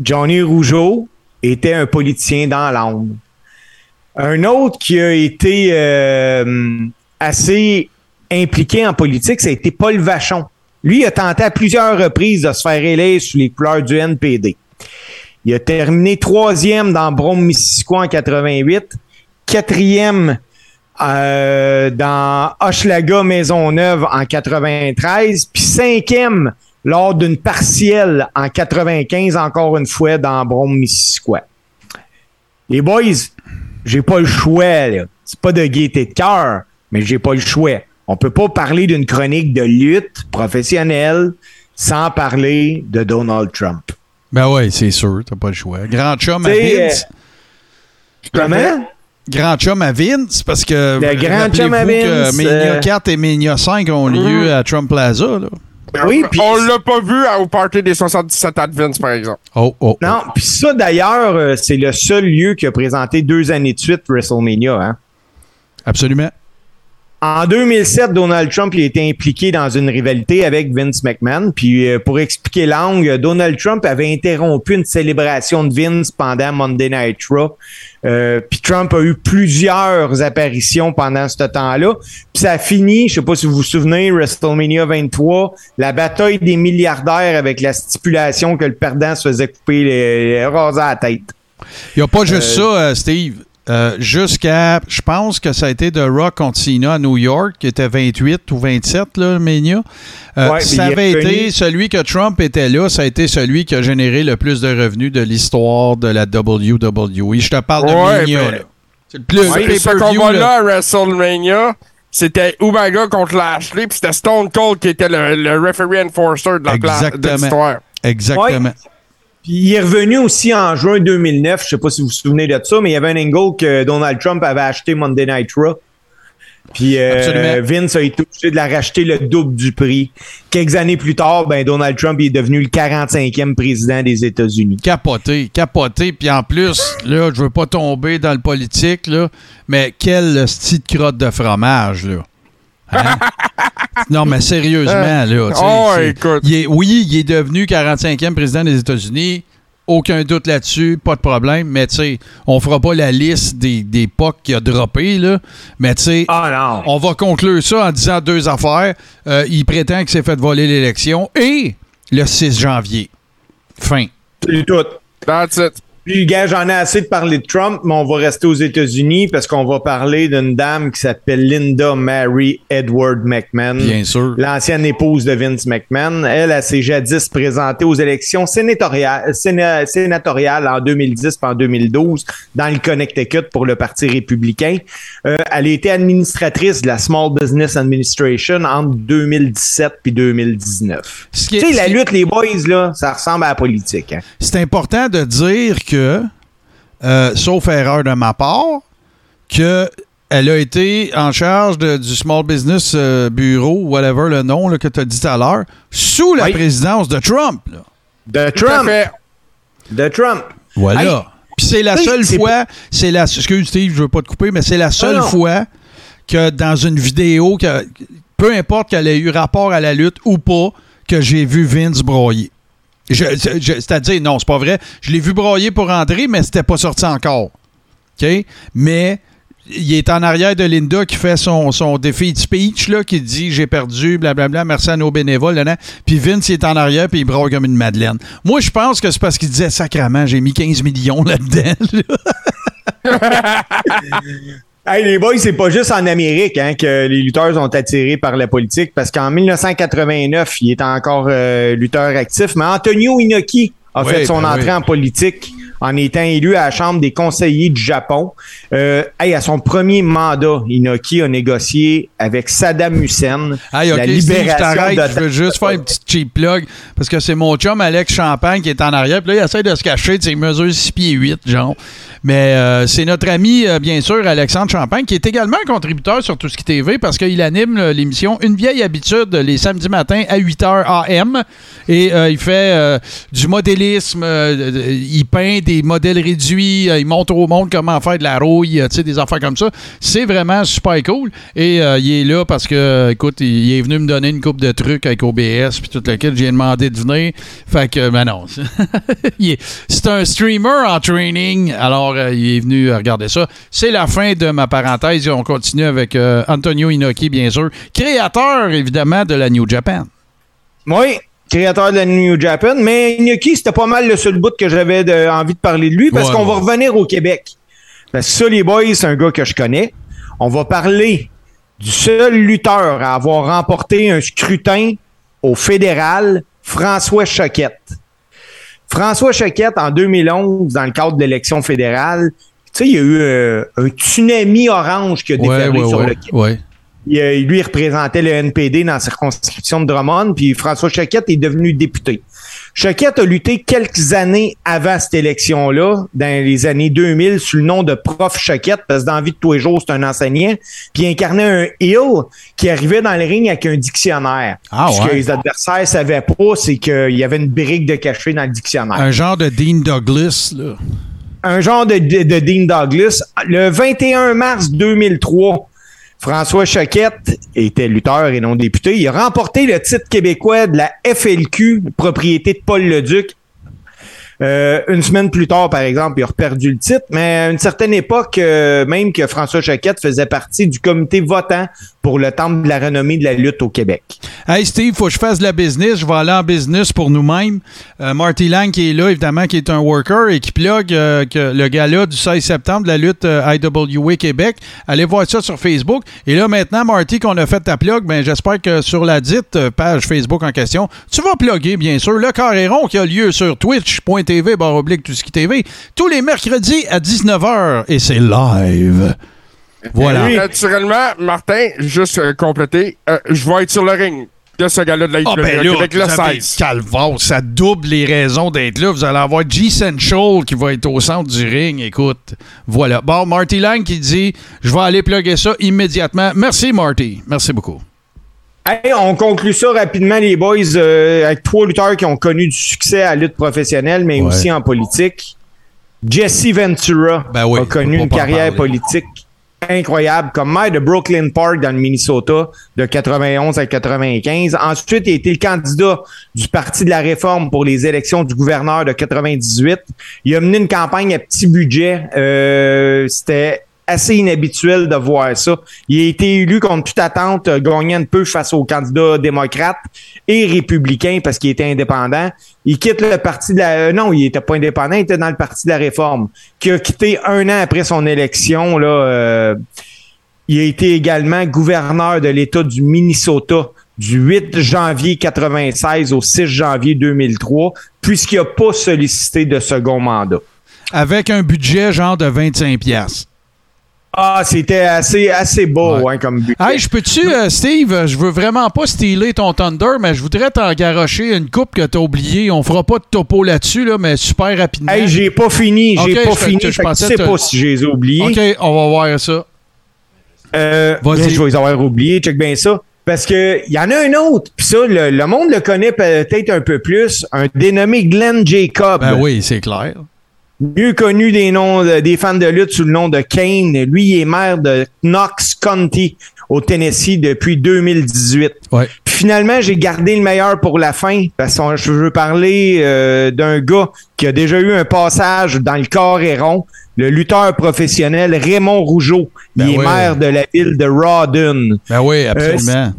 Johnny Rougeau était un politicien dans l'âme. Un autre qui a été euh, assez impliqué en politique, ça a été Paul Vachon. Lui, il a tenté à plusieurs reprises de se faire élire sous les couleurs du NPD. Il a terminé troisième dans Brome-Missisquoi en 88, quatrième euh, dans Hochelaga Maisonneuve en 93, puis cinquième lors d'une partielle en 95, encore une fois, dans Brome-Missisquoi. Les boys, j'ai pas le choix, là. C'est pas de gaieté de cœur, mais j'ai pas le choix. On peut pas parler d'une chronique de lutte professionnelle sans parler de Donald Trump. Ben ouais, c'est sûr, t'as pas le choix. Grand chum à Vince. Comment? Grand chum à Vince, parce que. Le grand chum à rappelez-vous que Vince, Mania euh, 4 et Mania 5 ont lieu à Trump Plaza, là. Oui, puis On l'a pas vu à- au party des 77 Advents, par exemple. Oh, oh. non, puis ça d'ailleurs, euh, c'est le seul lieu qui a présenté deux années de suite WrestleMania. Hein? Absolument. En 2007, Donald Trump il a été impliqué dans une rivalité avec Vince McMahon. Puis euh, pour expliquer l'angle, Donald Trump avait interrompu une célébration de Vince pendant Monday Night Raw. Euh, puis Trump a eu plusieurs apparitions pendant ce temps-là. Puis ça a fini, je sais pas si vous vous souvenez, WrestleMania 23, la bataille des milliardaires avec la stipulation que le perdant se faisait couper les, les à la tête. Il n'y a pas juste ça, euh, Steve. Euh, Jusqu'à, je pense que ça a été The Rock contre Cena à New York, qui était 28 ou 27, là, Mania. Euh, Ouais, ça avait été celui que Trump était là, ça a été celui qui a généré le plus de revenus de l'histoire de la WWE. Je te parle de Ouais, Mania. mais- là. C'est le plus Ouais, ce combat-là là. à WrestleMania, c'était Umaga contre Lashley, puis c'était Stone Cold qui était le, le referee enforcer de la de Exactement. l'histoire. Exactement. Puis il est revenu aussi en juin 2009. Je sais pas si vous vous souvenez de ça, mais il y avait un angle que Donald Trump avait acheté Monday Night Raw. Puis euh. Vince a été obligé de la racheter le double du prix. Quelques années plus tard, ben Donald Trump est devenu le 45e président des États-Unis. Capoté, capoté. Puis en plus, là, je veux pas tomber dans le politique, là, mais quel style de crotte de fromage, là. Hein? non, mais sérieusement, là. tu sais, Oh, écoute. il est- oui, il est devenu 45e président des États-Unis. Aucun doute là-dessus, pas de problème. Mais tu sais, on fera pas la liste des, des POC qu'il a droppé, là. Mais tu sais, Ah on va conclure ça en disant deux affaires. Euh, il prétend qu'il s'est fait voler l'élection et le 6 janvier. Fin. C'est tout. That's it. Puis, gars, j'en ai assez de parler de Trump, mais on va rester aux États-Unis parce qu'on va parler d'une dame qui s'appelle Linda Mary Edward McMahon. Bien sûr. L'ancienne épouse de Vince McMahon. Elle, elle s'est jadis présentée aux élections sénatoriales, séna- sénatoriales en 2010 et en 2012 dans le Connecticut pour le Parti républicain. Euh, elle a été administratrice de la Small Business Administration entre 2017 puis 2019. Ce qui est- Tu sais, la lutte, les boys, là, ça ressemble à la politique. hein. c'est important de dire que, euh, sauf erreur de ma part, que elle a été en charge de- du Small Business euh, Bureau, whatever le nom là, que tu as dit tout à l'heure, sous la Oui. présidence de Trump. là. De Trump. De Trump. Voilà. Hey, Puis c'est la seule fois, c'est la excuse Steve, je veux pas te couper, mais c'est la seule non. fois que dans une vidéo que peu importe qu'elle ait eu rapport à la lutte ou pas, que j'ai vu Vince broyer. C'est-à-dire, non, c'est pas vrai. Je l'ai vu broyer pour rentrer, mais c'était pas sorti encore. OK? Mais il est en arrière de Linda qui fait son, son défi de speech, là, qui dit j'ai perdu, blablabla, merci à nos bénévoles. là, là. Puis Vince, il est en arrière, puis il braille comme une madeleine. Moi, je pense que c'est parce qu'il disait sacrament, j'ai mis 15 millions là-dedans. là. Hey, les boys, c'est pas juste en Amérique hein, que les lutteurs sont attirés par la politique, parce qu'en 1989, il est encore euh, lutteur actif, mais Antonio Inoki a fait son ben entrée oui. en politique en étant élu à la Chambre des conseillers du Japon. Euh, hey, à son premier mandat, Inoki a négocié avec Saddam Hussein Hey, ok, la je libération de... je veux juste faire une petite cheap plug parce que c'est mon chum Alex Champagne qui est en arrière. Puis là, il essaie de se cacher, tu sais, il mesure 6 pieds 8, genre. Mais euh, c'est notre ami, euh, bien sûr, Alexandre Champagne, qui est également un contributeur sur Tout ce qui TV parce qu'il anime l'émission Une vieille habitude les samedis matins à 8h AM. Et il fait du modélisme, il peint des modèles réduits, euh, il montre au monde comment faire de la rouille, euh, tu sais, des affaires comme ça. C'est vraiment super cool. Et euh, il est là parce que, écoute, il, est venu me donner une coupe de trucs avec OBS puis tout lequel j'ai demandé de venir. Fait que, ben non. C'est un streamer en training. Alors, il est venu regarder ça. C'est la fin de ma parenthèse. On continue avec Antonio Inoki, bien sûr. Créateur, évidemment, de la New Japan. Oui, créateur de la New Japan, mais Inoki, c'était pas mal le seul bout que j'avais de- envie de parler de lui parce Ouais, qu'on va revenir au Québec. Parce que ça, les boys, c'est un gars que je connais. On va parler du seul lutteur à avoir remporté un scrutin au fédéral, François Choquette. François Choquette, en 2011, dans le cadre de l'élection fédérale, tu sais, il y a eu euh, un tsunami orange qui a déferlé ouais, sur le Québec. Il, euh, lui, il représentait le NPD dans la circonscription de Drummond, puis François Choquette est devenu député. Choquette a lutté quelques années avant cette élection-là, dans les années 2000, sous le nom de Prof Choquette, parce que dans la vie de tous les jours, c'est un enseignant, puis il incarnait un heel qui arrivait dans le ring avec un dictionnaire. Ah, Ce ouais. que les adversaires savaient pas, c'est qu'il y avait une brique de cachet dans le dictionnaire Un genre de Dean Douglas, là. un genre de, de- de Dean Douglas. Le 21 mars 2003, François Choquette était lutteur et non député. Il a remporté le titre québécois de la FLQ, propriété de Paul Leduc. Euh, une semaine plus tard, par exemple, il a perdu le titre, mais à une certaine époque, euh, même que François Choquette faisait partie du comité votant pour le Temple de la renommée de la lutte au Québec. Hey Steve, faut que je fasse de la business. Je vais aller en business pour nous-mêmes. Euh, Marty Lang qui est là, évidemment, qui est un worker et qui plug euh, que le du 16 septembre de la lutte euh, IWA Québec. Allez voir ça sur Facebook. Et là, maintenant, Marty, qu'on a fait ta plug, ben, j'espère que sur la dite euh, page Facebook en question, tu vas plugger, bien sûr, le carré rond qui a lieu sur twitch.tv, barre oblique, tout ce qui TV, tous les mercredis à 19h. Et c'est live. Voilà. Oui. Naturellement, Martin, juste euh, compléter, euh, je vais être sur le ring de ce gars-là de la Ah ben là, le vous avez 16. calvaire, ça double les raisons d'être là. Vous allez avoir G Central qui va être au centre du ring. Écoute, voilà. Bon, Marty Lang qui dit Je vais aller plugger ça immédiatement. Merci, Marty. Merci beaucoup. Hey, on conclut ça rapidement, les boys, euh, avec trois lutteurs qui ont connu du succès à la lutte professionnelle, mais Ouais. aussi en politique. Jesse Ventura Ben oui, a connu une carrière parler. politique incroyable comme maire de Brooklyn Park dans le Minnesota de 91 à 95. Ensuite, il a été le candidat du Parti de la Réforme pour les élections du gouverneur de 98. Il a mené une campagne à petit budget. Euh, C'était assez inhabituel de voir ça. Il a été élu contre toute attente, euh, gagnant un peu face aux candidats démocrates et républicains parce qu'il était indépendant. Il quitte le parti de la... euh, non, il était pas indépendant, il était dans le parti de la réforme, qui a quitté un an après son élection. Là, euh, il a été également gouverneur de l'État du Minnesota du 8 janvier 96 au 6 janvier 2003, puisqu'il n'a pas sollicité de second mandat. Avec un budget genre de 25$. piastres. Ah, c'était assez, assez beau Ouais. hein, comme but. Hey, je peux-tu, euh, Steve, euh, je veux vraiment pas stealer ton Thunder, mais je voudrais t'en garocher une coupe que t'as oubliée. On fera pas de topo là-dessus, là, mais super rapidement. Hey, j'ai pas fini, j'ai pas fini. je que tu sais pas si je les ai oubliés. OK, on va voir ça. Euh, Vas-y. je vais les avoir oubliés, check bien ça. Parce que il y en a un autre, puis ça, le, le monde le connaît peut-être un peu plus, un dénommé Glenn Jacob. Ben oui, c'est clair. Mieux connu des noms de- des fans de lutte sous le nom de Kane. Lui, il est maire de Knox County au Tennessee depuis 2018. Ouais. Puis finalement, j'ai gardé le meilleur pour la fin parce que je veux parler euh, d'un gars qui a déjà eu un passage dans le corps et rond, le lutteur professionnel Raymond Rougeau. Ben il est ouais. maire de la ville de Rawdon. Ben oui, absolument.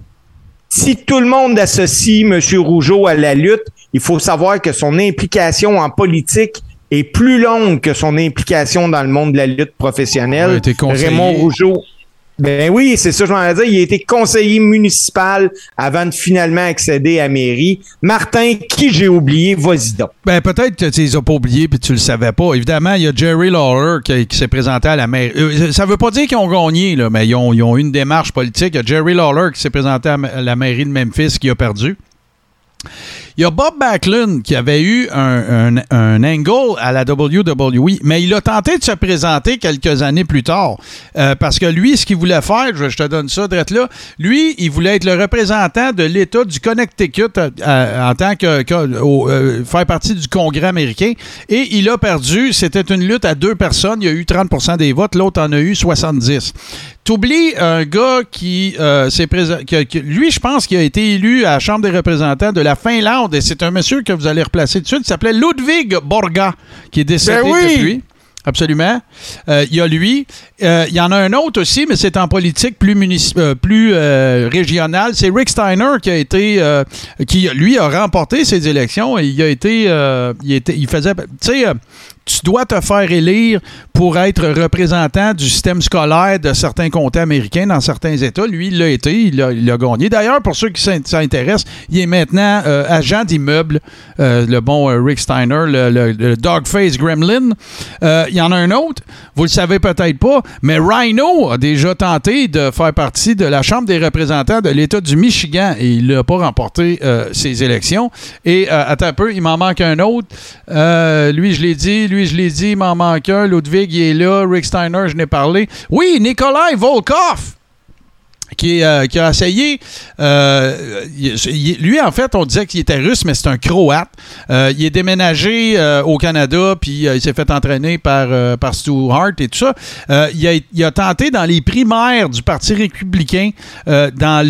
Si tout le monde associe M. Rougeau à la lutte, il faut savoir que son implication en politique est plus longue que son implication dans le monde de la lutte professionnelle. Il a été conseiller. Raymond Rougeau. Ben oui, c'est ça, je m'en dit. Il a été conseiller municipal avant de finalement accéder à mairie. Martin, qui j'ai oublié, vas-y donc. Ben, peut-être que tu les as pas oubliés puis tu le savais pas. Évidemment, il y a Jerry Lawler qui, qui s'est présenté à la mairie. Euh, ça veut pas dire qu'ils ont gagné, là, mais ils ont, ils ont eu une démarche politique. Il y a Jerry Lawler qui s'est présenté à la mairie de Memphis qui a perdu. Il y a Bob Backlund qui avait eu un, un- angle à la WWE, mais il a tenté de se présenter quelques années plus tard. Euh, parce que lui, ce qu'il voulait faire, je, te donne ça, Drette là, lui, il voulait être le représentant de l'État du Connecticut euh, euh, en tant que, faire partie du Congrès américain. Et il a perdu. C'était une lutte à deux personnes. Il y a eu 30% des votes, l'autre en a eu 70. T'oublies un gars qui euh, s'est présent- qui a- qui- lui, je pense qu'il a été élu à la Chambre des représentants de la Finlande et c'est un monsieur que vous allez replacer tout de suite. Il s'appelait Ludwig Borga, qui est décédé Ben oui! depuis. Absolument. Euh, Il y a lui. Euh, Il y en a un autre aussi, mais c'est en politique plus, euh, plus régionale. C'est Rick Steiner qui a été, qui lui a remporté ces élections et il a été, il était, il faisait, tu sais, tu dois te faire élire pour être représentant du système scolaire de certains comtés américains dans certains États. Lui, il l'a été, il a, il a gagné. D'ailleurs, pour ceux qui s'in- s'intéressent, il est maintenant euh, agent d'immeuble, euh, le bon euh, Rick Steiner, le, Dogface Gremlin. Il y en a un autre, vous le savez peut-être pas, mais Rhino a déjà tenté de faire partie de la Chambre des représentants de l'État du Michigan et il n'a pas remporté ses élections. Et attends un peu, il m'en manque un autre. Lui, je l'ai dit, lui, je l'ai dit, il m'en manque un. Ludwig, il est là. Rick Steiner, je n'ai parlé. Oui, Nikolai Volkov euh, qui a essayé. euh, lui, en fait, on disait qu'il était russe, mais c'est un croate. Euh, il est déménagé au Canada, puis il s'est fait entraîner par, par Stu Hart et tout ça. Il, a, il a tenté dans les primaires du Parti républicain dans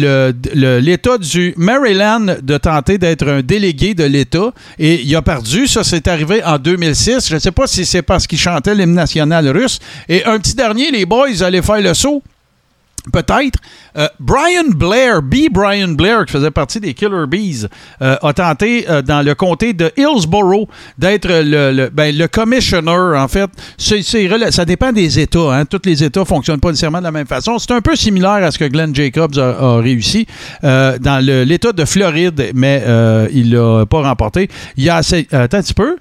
l'État du Maryland de tenter d'être un délégué de l'État et il a perdu. Ça, c'est arrivé en 2006. Je ne sais pas si c'est parce qu'il chantait l'hymne national russe. Et un petit dernier, les boys allaient faire le saut. Peut-être. Euh, Brian Blair, B. Brian Blair, qui faisait partie des Killer Bees, euh, a tenté euh, dans le comté de Hillsborough d'être le, le, ben, le commissioner, en fait. Ça dépend des États. Hein. Tous les États ne fonctionnent pas nécessairement de la même façon. C'est un peu similaire à ce que Glenn Jacobs a, réussi dans l'État de Floride, mais il l'a pas remporté. Il y a. Attends un petit peu.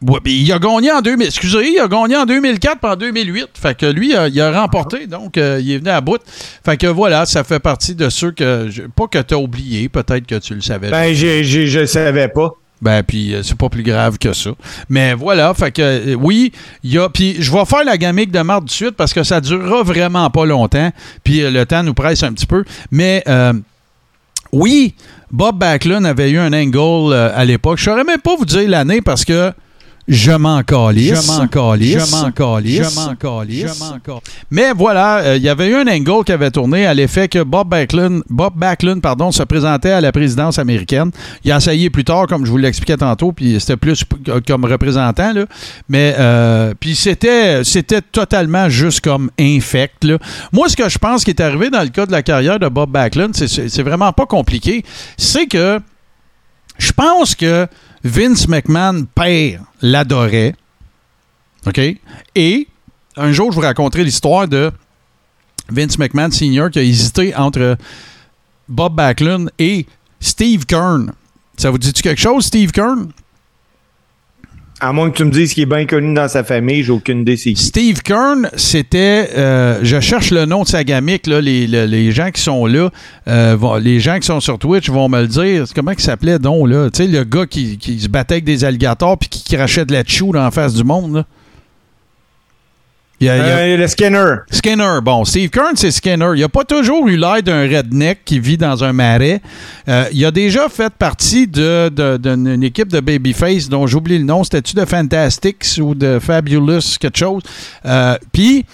Ouais, puis il a gagné en 2000. Excusez, il a gagné en 2004 puis en 2008. Fait que lui, euh, il a remporté. Donc, euh, il est venu à bout. Fait que voilà, ça fait partie de ceux que. pas que tu as oublié, peut-être que tu le savais. Ben, j'ai- j'ai- je savais pas. Ben, puis euh, c'est pas plus grave que ça. Mais voilà, fait que euh, oui, il y a. Puis je vais faire la gamique de tout de suite parce que ça durera vraiment pas longtemps. Puis le temps nous presse un petit peu. Mais oui, Bob Backlund avait eu un angle à l'époque. Je saurais même pas vous dire l'année parce que je m'en calisse. Je m'en calisse. Je m'en calisse. Je m'en calisse. Je m'en calisse. Mais voilà, euh, il y avait eu un angle qui avait tourné à l'effet que Bob Backlund, Bob Backlund pardon, se présentait à la présidence américaine. Il a essayé plus tard, comme je vous l'expliquais tantôt, puis c'était plus comme représentant. Là. Mais euh, puis c'était, c'était totalement juste comme infect. Là. Moi, ce que je pense qui est arrivé dans le cas de la carrière de Bob Backlund, c'est vraiment pas compliqué. C'est que je pense que Vince McMahon, père, l'adorait. OK? Et un jour, je vous raconterai l'histoire de Vince McMahon Sr. qui a hésité entre Bob Backlund et Steve Kern. Ça vous dit-tu quelque chose, Steve Kern? À moins que tu me dises qu'il est bien connu dans sa famille, j'ai aucune idée. Steve Kern, c'était. euh, je cherche le nom de sa gamique, là, les, les- les gens qui sont là, euh, vont- les gens qui sont sur Twitch vont me le dire. Comment il s'appelait donc, là? Tu sais, le gars qui, qui se battait avec des alligators puis qui crachait de la chou dans la face du monde, là. Il y a- il y a- Euh, le Skinner. Skinner, bon, Steve Kern, c'est Skinner. Il n'a pas toujours eu l'air d'un redneck qui vit dans un marais. Euh, il a déjà fait partie de- de- d'une équipe de Babyface dont j'oublie le nom. C'était-tu de Fantastics ou de Fabulous, quelque chose? Euh, Puis,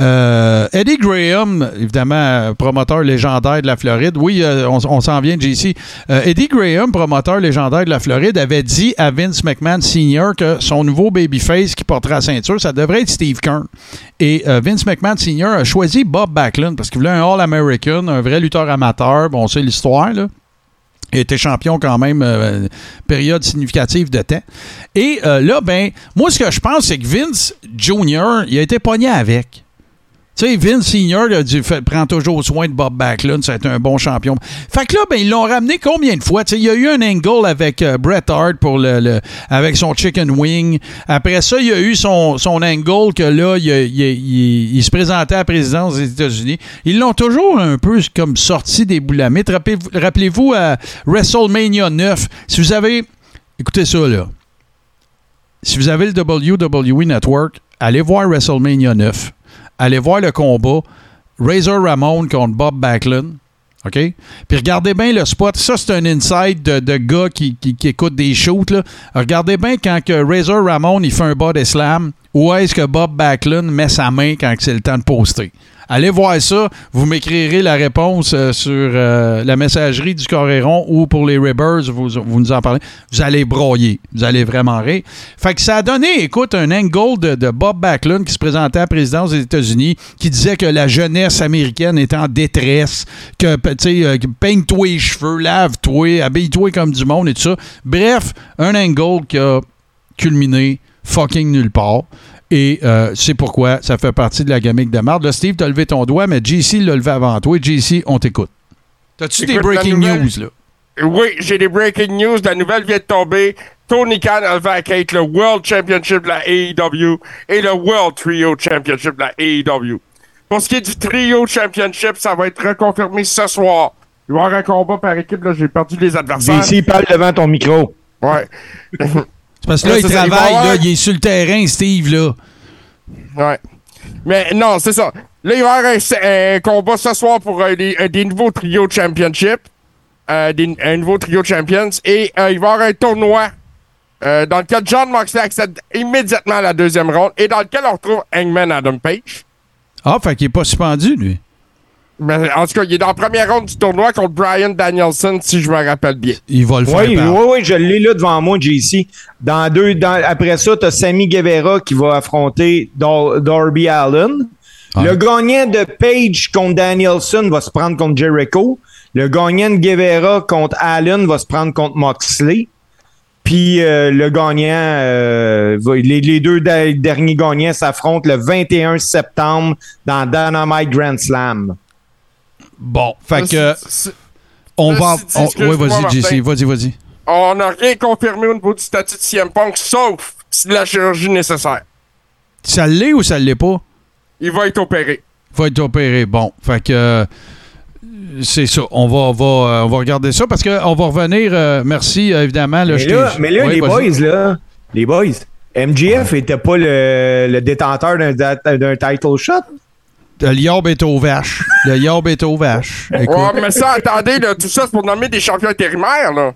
euh, Eddie Graham, évidemment, promoteur légendaire de la Floride. Oui, euh, on, on s'en vient, JC. Euh, Eddie Graham, promoteur légendaire de la Floride, avait dit à Vince McMahon Sr. que son nouveau babyface qui portera la ceinture, ça devrait être Steve Kern. Et Vince McMahon Sr. a choisi Bob Backlund parce qu'il voulait un All-American, un vrai lutteur amateur. Bon, c'est l'histoire, là. Il était champion quand même, période significative de temps. Et là, ben, moi, ce que je pense, c'est que Vince Jr., il a été pogné avec. Tu sais, Vince Senior a dit, fait- prend toujours soin de Bob Backlund, c'est un bon champion. Fait que là, ben, ils l'ont ramené combien de fois? Il y a eu un angle avec euh, Bret Hart pour le, avec son chicken wing. Après ça, il y a eu son, son angle que là, il, il il- se présentait à la présidence des États-Unis. Ils l'ont toujours un peu comme sorti des boulamites. Rappelez-vous à WrestleMania 9. Si vous avez. Écoutez ça, là. Si vous avez le WWE Network, allez voir WrestleMania 9 allez voir le combat Razor Ramon contre Bob Backlund. OK? Puis regardez bien le spot. Ça, c'est un inside de, gars qui, qui, écoutent des shoots. Là. Regardez bien quand que Razor Ramon il fait un body slam, où est-ce que Bob Backlund met sa main quand c'est le temps de poster? Allez voir ça. Vous m'écrirez la réponse euh, sur euh, la messagerie du Coréron ou pour les Ribbers, vous, nous en parlez. Vous allez broyer. Vous allez vraiment rire. Fait que ça a donné, écoute, un angle de, Bob Backlund qui se présentait à la présidence des États-Unis, qui disait que la jeunesse américaine était en détresse, que, tu sais, euh, peigne-toi les cheveux, lave-toi, habille-toi comme du monde et tout ça. Bref, un angle qui a culminé fucking nulle part. Et euh, c'est pourquoi ça fait partie de la gamique de marde. Là, Steve, t'as levé ton doigt, mais JC l'a levé avant toi. JC, on t'écoute. T'as-tu des breaking nouvelle- news, là? Oui, j'ai des breaking news. La nouvelle vient de tomber. Tony Khan a vacate le World Championship de la AEW et le World Trio Championship de la AEW. Pour ce qui est du Trio Championship, ça va être reconfirmé ce soir. Il va y avoir un combat par équipe. Là, j'ai perdu les adversaires. JC, parle devant ton micro. Ouais. C'est parce que là, il travaille, là, il est sur le terrain, Steve, là. Ouais. Mais non, c'est ça. Là, il va y avoir un, un combat ce soir pour euh, des, euh, des nouveaux Trio Championship. Euh, des, un nouveau Trio Champions. Et il va y avoir un tournoi dans lequel John Moxley accède immédiatement à la deuxième ronde et dans lequel on retrouve Hangman Adam Page. Ah, fait qu'il est pas suspendu, lui. Mais en tout cas, il est dans la première ronde du tournoi contre Brian Danielson, si je me rappelle bien. Il va le faire. Oui, par- oui, oui, je l'ai là devant moi, JC. Dans deux, dans- après ça, tu as Sammy Guevara qui va affronter Dor- Darby Allen. Le gagnant de Page contre Danielson va se prendre contre Jericho. Le gagnant de Guevara contre Allen va se prendre contre Moxley. Puis euh, le gagnant, euh, les, les deux derniers gagnants s'affrontent le 21 septembre dans Dynamite Grand Slam. Bon, fait que on Ceci va. dit, on- excuse-moi, Oui, vas-y, Martin. JC, vas-y, vas-y. On n'a rien confirmé au niveau du statut de CM Punk, sauf la chirurgie nécessaire. Ça l'est ou ça l'est pas? Il va être opéré. va être opéré. Bon, fait que euh, c'est ça. On va, on va, euh, on va regarder ça parce qu'on va revenir. euh, merci, euh, évidemment. Là, mais, je là, t'ai- mais là, Oui, les vas-y. boys, là, les boys, MGF était pas le, le détenteur d'un d'un title shot. Le yob est aux vaches. Le yob est aux vaches. Écoute. Ouais, mais ça, attendez, là, tout ça, c'est pour nommer des champions intérimaires, là.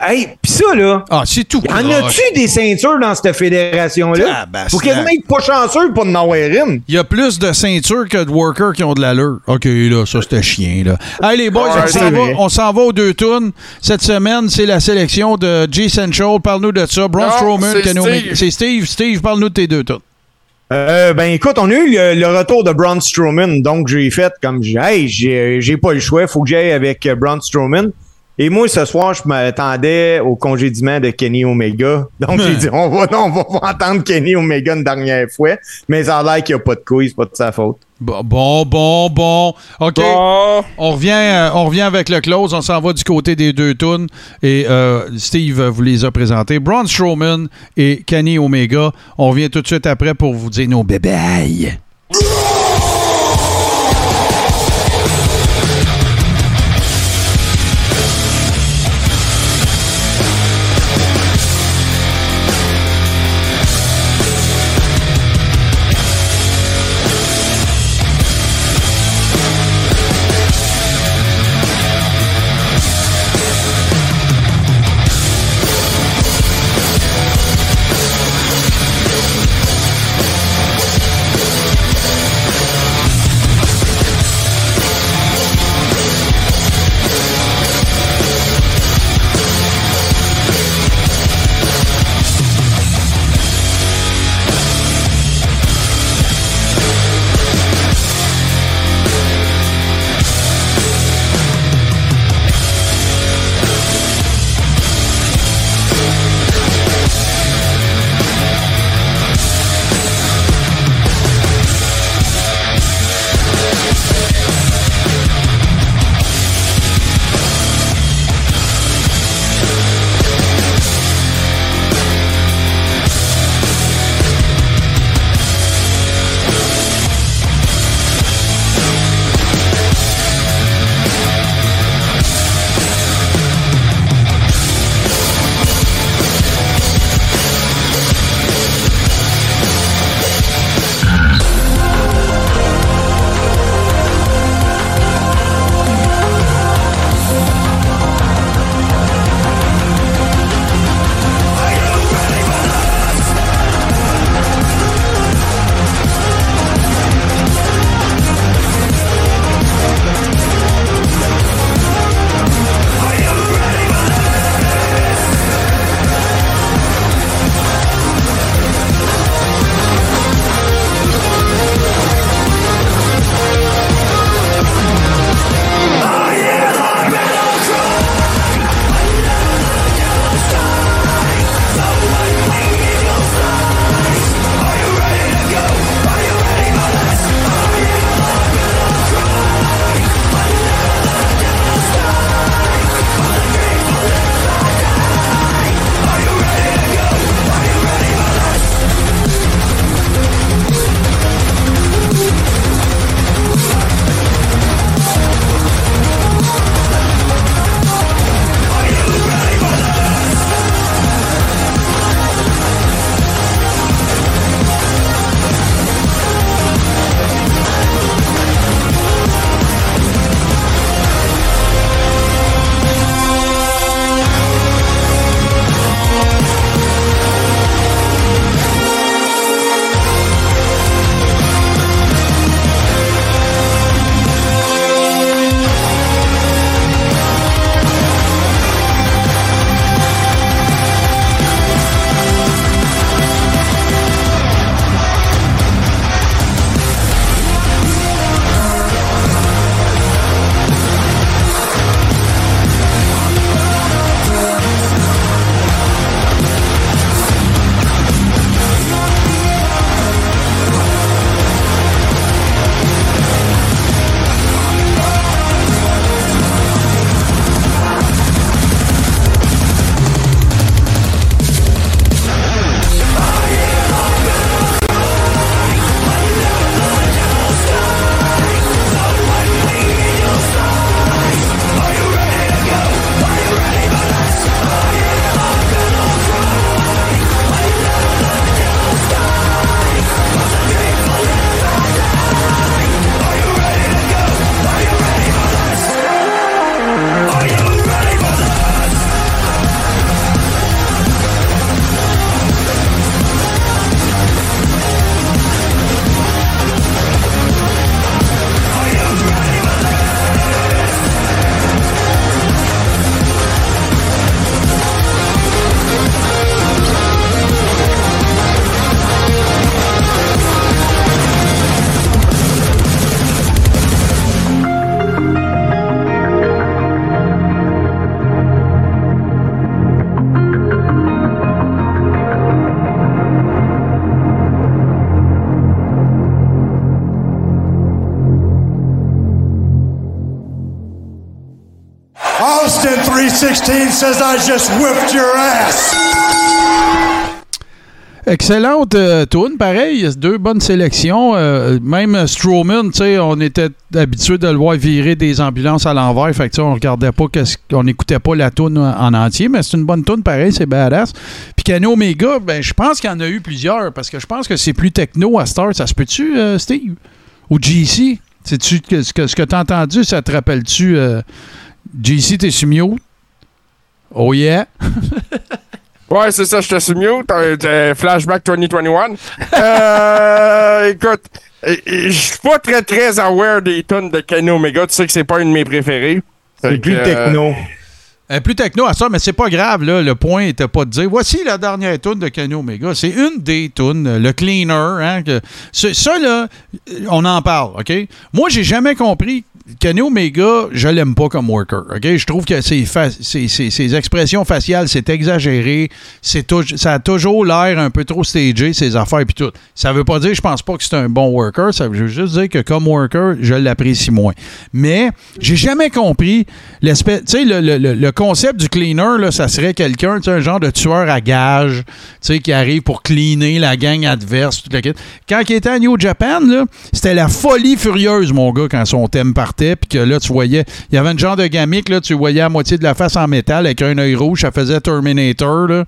Hey, pis ça, là, Ah, c'est tout. en a-tu des ceintures dans cette fédération-là? Faut quasiment être pas chanceux pour en avoir une. Il y a plus de ceintures que de workers qui ont de l'allure. OK, là, ça, c'était chien, là. Hey, les boys, Ouais, on s'en va, vrai. on s'en va aux deux tunes. Cette semaine, c'est la sélection de G Central. Parle-nous de ça. Braun Non, Strowman, c'est. Steve. C'est Steve. Steve, parle-nous de tes deux tunes. Euh, ben écoute, on a eu le, le retour de Braun Strowman, donc j'ai fait comme j'ai- hey, j'ai j'ai pas le choix, faut que j'aille avec euh, Braun Strowman. Et moi, ce soir, je m'attendais au congédiement de Kenny Omega. Donc, j'ai dit, on va, on va entendre Kenny Omega une dernière fois. Mais ça a l'air qu'il n'y a pas de couilles, c'est pas de sa faute. Bon, bon, bon. bon. OK. Bon. On revient, euh, on revient avec le close. On s'en va du côté des deux tunes. Et euh, Steve vous les a présentés. Braun Strowman et Kenny Omega. On revient tout de suite après pour vous dire nos bébés. Says I just whipped your ass. Excellente euh, pareil, deux bonnes sélections. Euh, même Strowman, tu on était habitué de le voir virer des ambulances à l'envers, fait que tu on regardait pas, on n'écoutait pas la tune en entier, mais c'est une bonne tune, pareil, c'est badass. Puis Kenny Omega, ben je pense qu'il y en a eu plusieurs, parce que je pense que c'est plus techno à Star, ça se peut-tu, euh, Steve? Ou GC? Que, ce que, que t'as entendu, ça te rappelle-tu euh, GC, t'es sur? Oh yeah! Ouais, c'est ça, je te suis mute. t'as- t'as Flashback 2021. euh, écoute, euh, je suis pas très très aware des tonnes de Kenny Omega. Tu sais que c'est pas une de mes préférées. C'est plus euh, techno. Euh, plus techno à ça, mais c'est pas grave, là. Le point était pas de dire voici la dernière tune de Kenny Omega. C'est une des tunes, euh, le cleaner. Hein, que- ça, là, euh, on en parle, OK? Moi, j'ai jamais compris. Kenny Omega, je l'aime pas comme worker. OK? Je trouve que ses, fa- expressions faciales, c'est exagéré. C'est ça a toujours l'air un peu trop stagé, ses affaires puis tout. Ça veut pas dire je pense pas que c'est un bon worker. Ça veut juste dire que comme worker, je l'apprécie moins. Mais j'ai jamais compris l'espèce. Tu sais, le, le- le- concept du cleaner, là, ça serait quelqu'un, un genre de tueur à gage, qui arrive pour cleaner la gang adverse, toute la. Quand il était à New Japan, là, c'était la folie furieuse, mon gars, quand son thème partait, puis que là, tu voyais, il y avait un genre de gamique, là, tu voyais à moitié de la face en métal avec un œil rouge, ça faisait Terminator, là.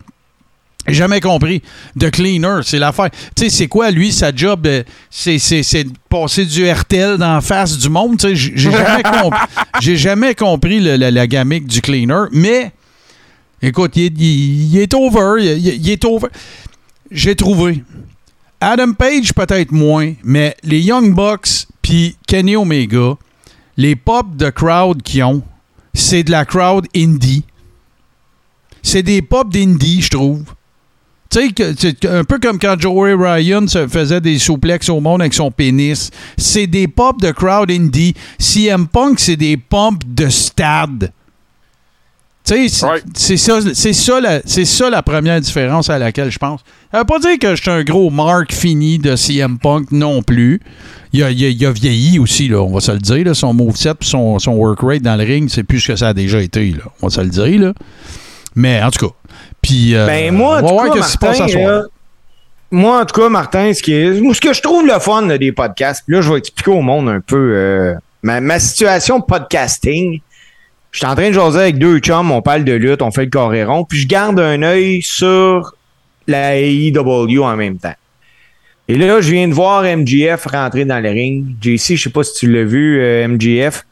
J'ai Jamais compris. De cleaner, c'est l'affaire. Tu sais, c'est quoi, lui, sa job? euh, c'est, c'est, c'est de passer du RTL dans la face du monde. Tu sais, j'ai jamais, compris- j'ai jamais compris le- la, la gamique du cleaner. Mais, écoute, il est, il- il est over. Il est over. J'ai trouvé. Adam Page, peut-être moins, mais les Young Bucks puis Kenny Omega, les pop de crowd qu'ils ont, c'est de la crowd indie. C'est des pop d'indie, je trouve. Tu sais, c'est un peu comme quand Joey Ryan se faisait des souplexes au monde avec son pénis. C'est des pop de crowd indie. CM Punk, c'est des pumps de stade. Tu sais, c'est ça, c'est ça, la- c'est ça la première différence à laquelle je pense. Ça veut pas dire que je suis un gros marque fini de CM Punk non plus. Il a, il a- il a vieilli aussi, là, on va se le dire. là. son moveset et son, son work rate dans le ring, c'est plus ce que ça a déjà été. Là. On va se le dire. Là. Mais en tout cas. Puis, euh, Ben, moi, en on va tout voir cas, qu'est-ce qui se passe Martin, à soir. là, moi, en tout cas, Martin, ce, qui est, ce que je trouve le fun là, des podcasts, là, je vais expliquer au monde un peu euh, ma, ma situation de podcasting. Je suis en train de jaser avec deux chums, on parle de lutte, on fait le coréron, puis je garde un œil sur la AEW en même temps. Et là, je viens de voir MGF rentrer dans le ring. JC, je sais pas si tu l'as vu, euh, MGF.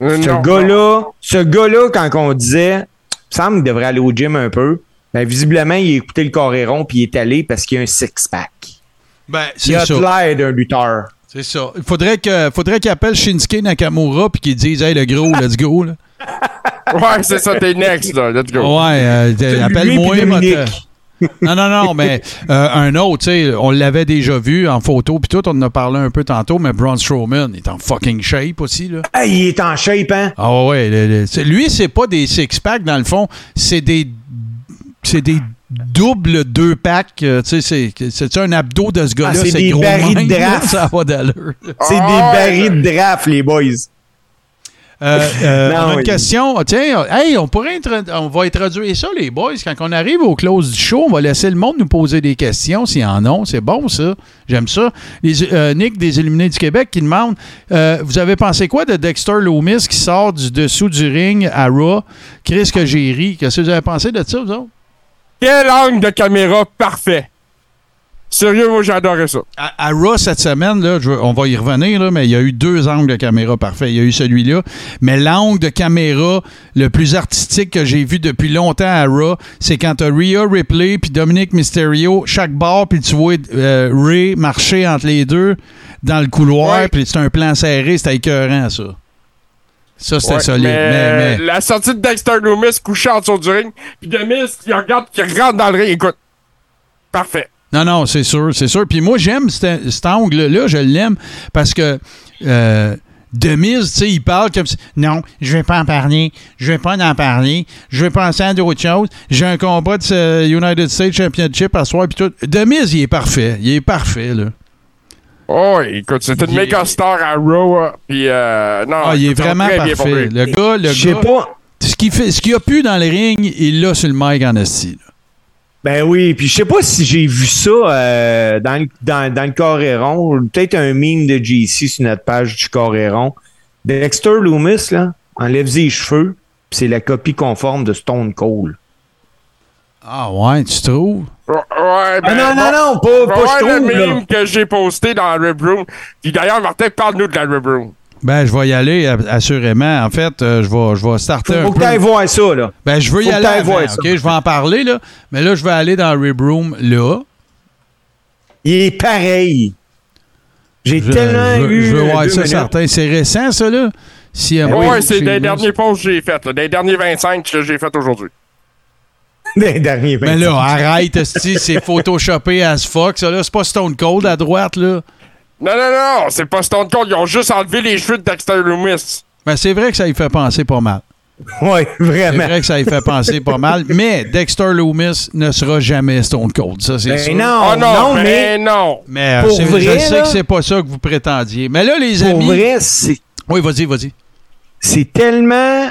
euh, Ce gars-là, ce gars-là, quand on disait, il me semble qu'il devrait aller au gym un peu, ben, visiblement, il a écouté le coréron puis il est allé parce qu'il a un six-pack. Ben, Il a l'air d'un lutteur. C'est ça. Il faudrait que- faudrait qu'il appelle Shinsuke Nakamura puis qu'il dise Hey, le gros, let's go. Là. Ouais, c'est ça, t'es next, là. Let's go. Ouais, euh, appelle-moi. Non, non, non, mais euh, un autre, tu sais, on l'avait déjà vu en photo, puis tout, on en a parlé un peu tantôt, mais Braun Strowman est en fucking shape aussi, là. Ah, il est en shape, hein? Ah ouais, le- lui, c'est pas des six-packs, dans le fond, c'est des c'est des doubles deux-packs, euh, tu sais, c'est- c'est un abdo de ce gars-là, Ah, c'est c'est des gros barils de draft. ça a pas d'allure. C'est Ah, des ouais, barils de draft, les boys. Euh, euh, Non, on a une oui. question. Tiens, hey, on pourrait on va introduire ça, les boys. Quand on arrive au close du show, on va laisser le monde nous poser des questions s'il y en a. C'est bon, ça. J'aime ça. Les, euh, Nick des Illuminés du Québec qui demande euh, Vous avez pensé quoi de Dexter Loomis qui sort du dessous du ring à Raw? Chris que j'ai ri. Qu'est-ce que vous avez pensé de ça, vous autres? Quel angle de caméra parfait. Sérieux, moi, adoré ça. À, à Raw cette semaine, là, je on va y revenir, là, mais il y a eu deux angles de caméra parfaits. Il y a eu celui-là, mais l'angle de caméra le plus artistique que j'ai vu depuis longtemps à Raw, c'est quand tu as Rhea Ripley puis Dominic Mysterio, chaque bord, puis tu vois euh, Ray marcher entre les deux dans le couloir, Ouais. puis c'est un plan serré, c'était écœurant, ça. Ça, c'était Ouais, solide. mais, Mais, mais- La sortie de Dexter Loomis couché en dessous du ring, puis Demis, il regarde, qui rentre dans le ring, écoute. Parfait. Non, non, c'est sûr, c'est sûr. Puis moi, j'aime cet, angle-là, je l'aime parce que euh, Demise, tu sais, il parle comme si, non, je vais pas en parler, je vais pas en parler, je vais penser à d'autres choses. J'ai un combat de ce United States Championship à soir, puis tout. Demise, il est parfait, il est parfait, là. Oh, écoute, c'est une Il est- méga star à Raw, hein, puis euh, non. Ah, il est vraiment parfait. Le gars, le Je sais gars, pas. qu'il ce qu'il a pu dans les rings, il l'a sur le mic en esti. là. Ben oui, puis je sais pas si j'ai vu ça euh, dans, le- dans, dans le Coréron. Peut-être un meme de JC sur notre page du Coréron. Dexter Loomis, là, enlève ses cheveux, puis c'est la copie conforme de Stone Cold. Ah ouais, tu trouves? Ouais, Ah ben, non, non, non, pas, pas je le trouve, là. meme que j'ai posté dans la Rib Room. Puis d'ailleurs, Martin, parle-nous de la Rib Room. Ben, je vais y aller, assurément. En fait, euh, je vais, je vais starter un Faut que peu. t'ailles voir ça, là. Ben, je veux y faut que aller t'ailles avant, voir ça. OK? Je vais en parler, là. Mais là, je vais aller dans le Rib Room, là. Il est pareil. J'ai tellement je eu. je veux voir deux ça, minutes. certain. C'est récent, ça, là? Si, euh, ouais, oui, c'est des derniers posts que j'ai faits, là, des derniers 25 que j'ai fait aujourd'hui. Des derniers Mais 25. là, arrête, c'est photoshopé as fuck. Ça, là, c'est pas Stone Cold à droite, là. Non, non, non, c'est pas Stone Cold. Ils ont juste enlevé les cheveux de Dexter Loomis. Ben, c'est vrai que ça y fait penser pas mal. C'est vraiment. vrai que ça y fait penser pas mal. Mais Dexter Loomis ne sera jamais Stone Cold. Ça, c'est Ben sûr. non, oh non, non, mais mais non. Mais euh, Pour c'est- vrai, je sais là? que c'est pas ça que vous prétendiez. Mais là, les pour amis. vrai, c'est Oui, vas-y, vas-y. c'est tellement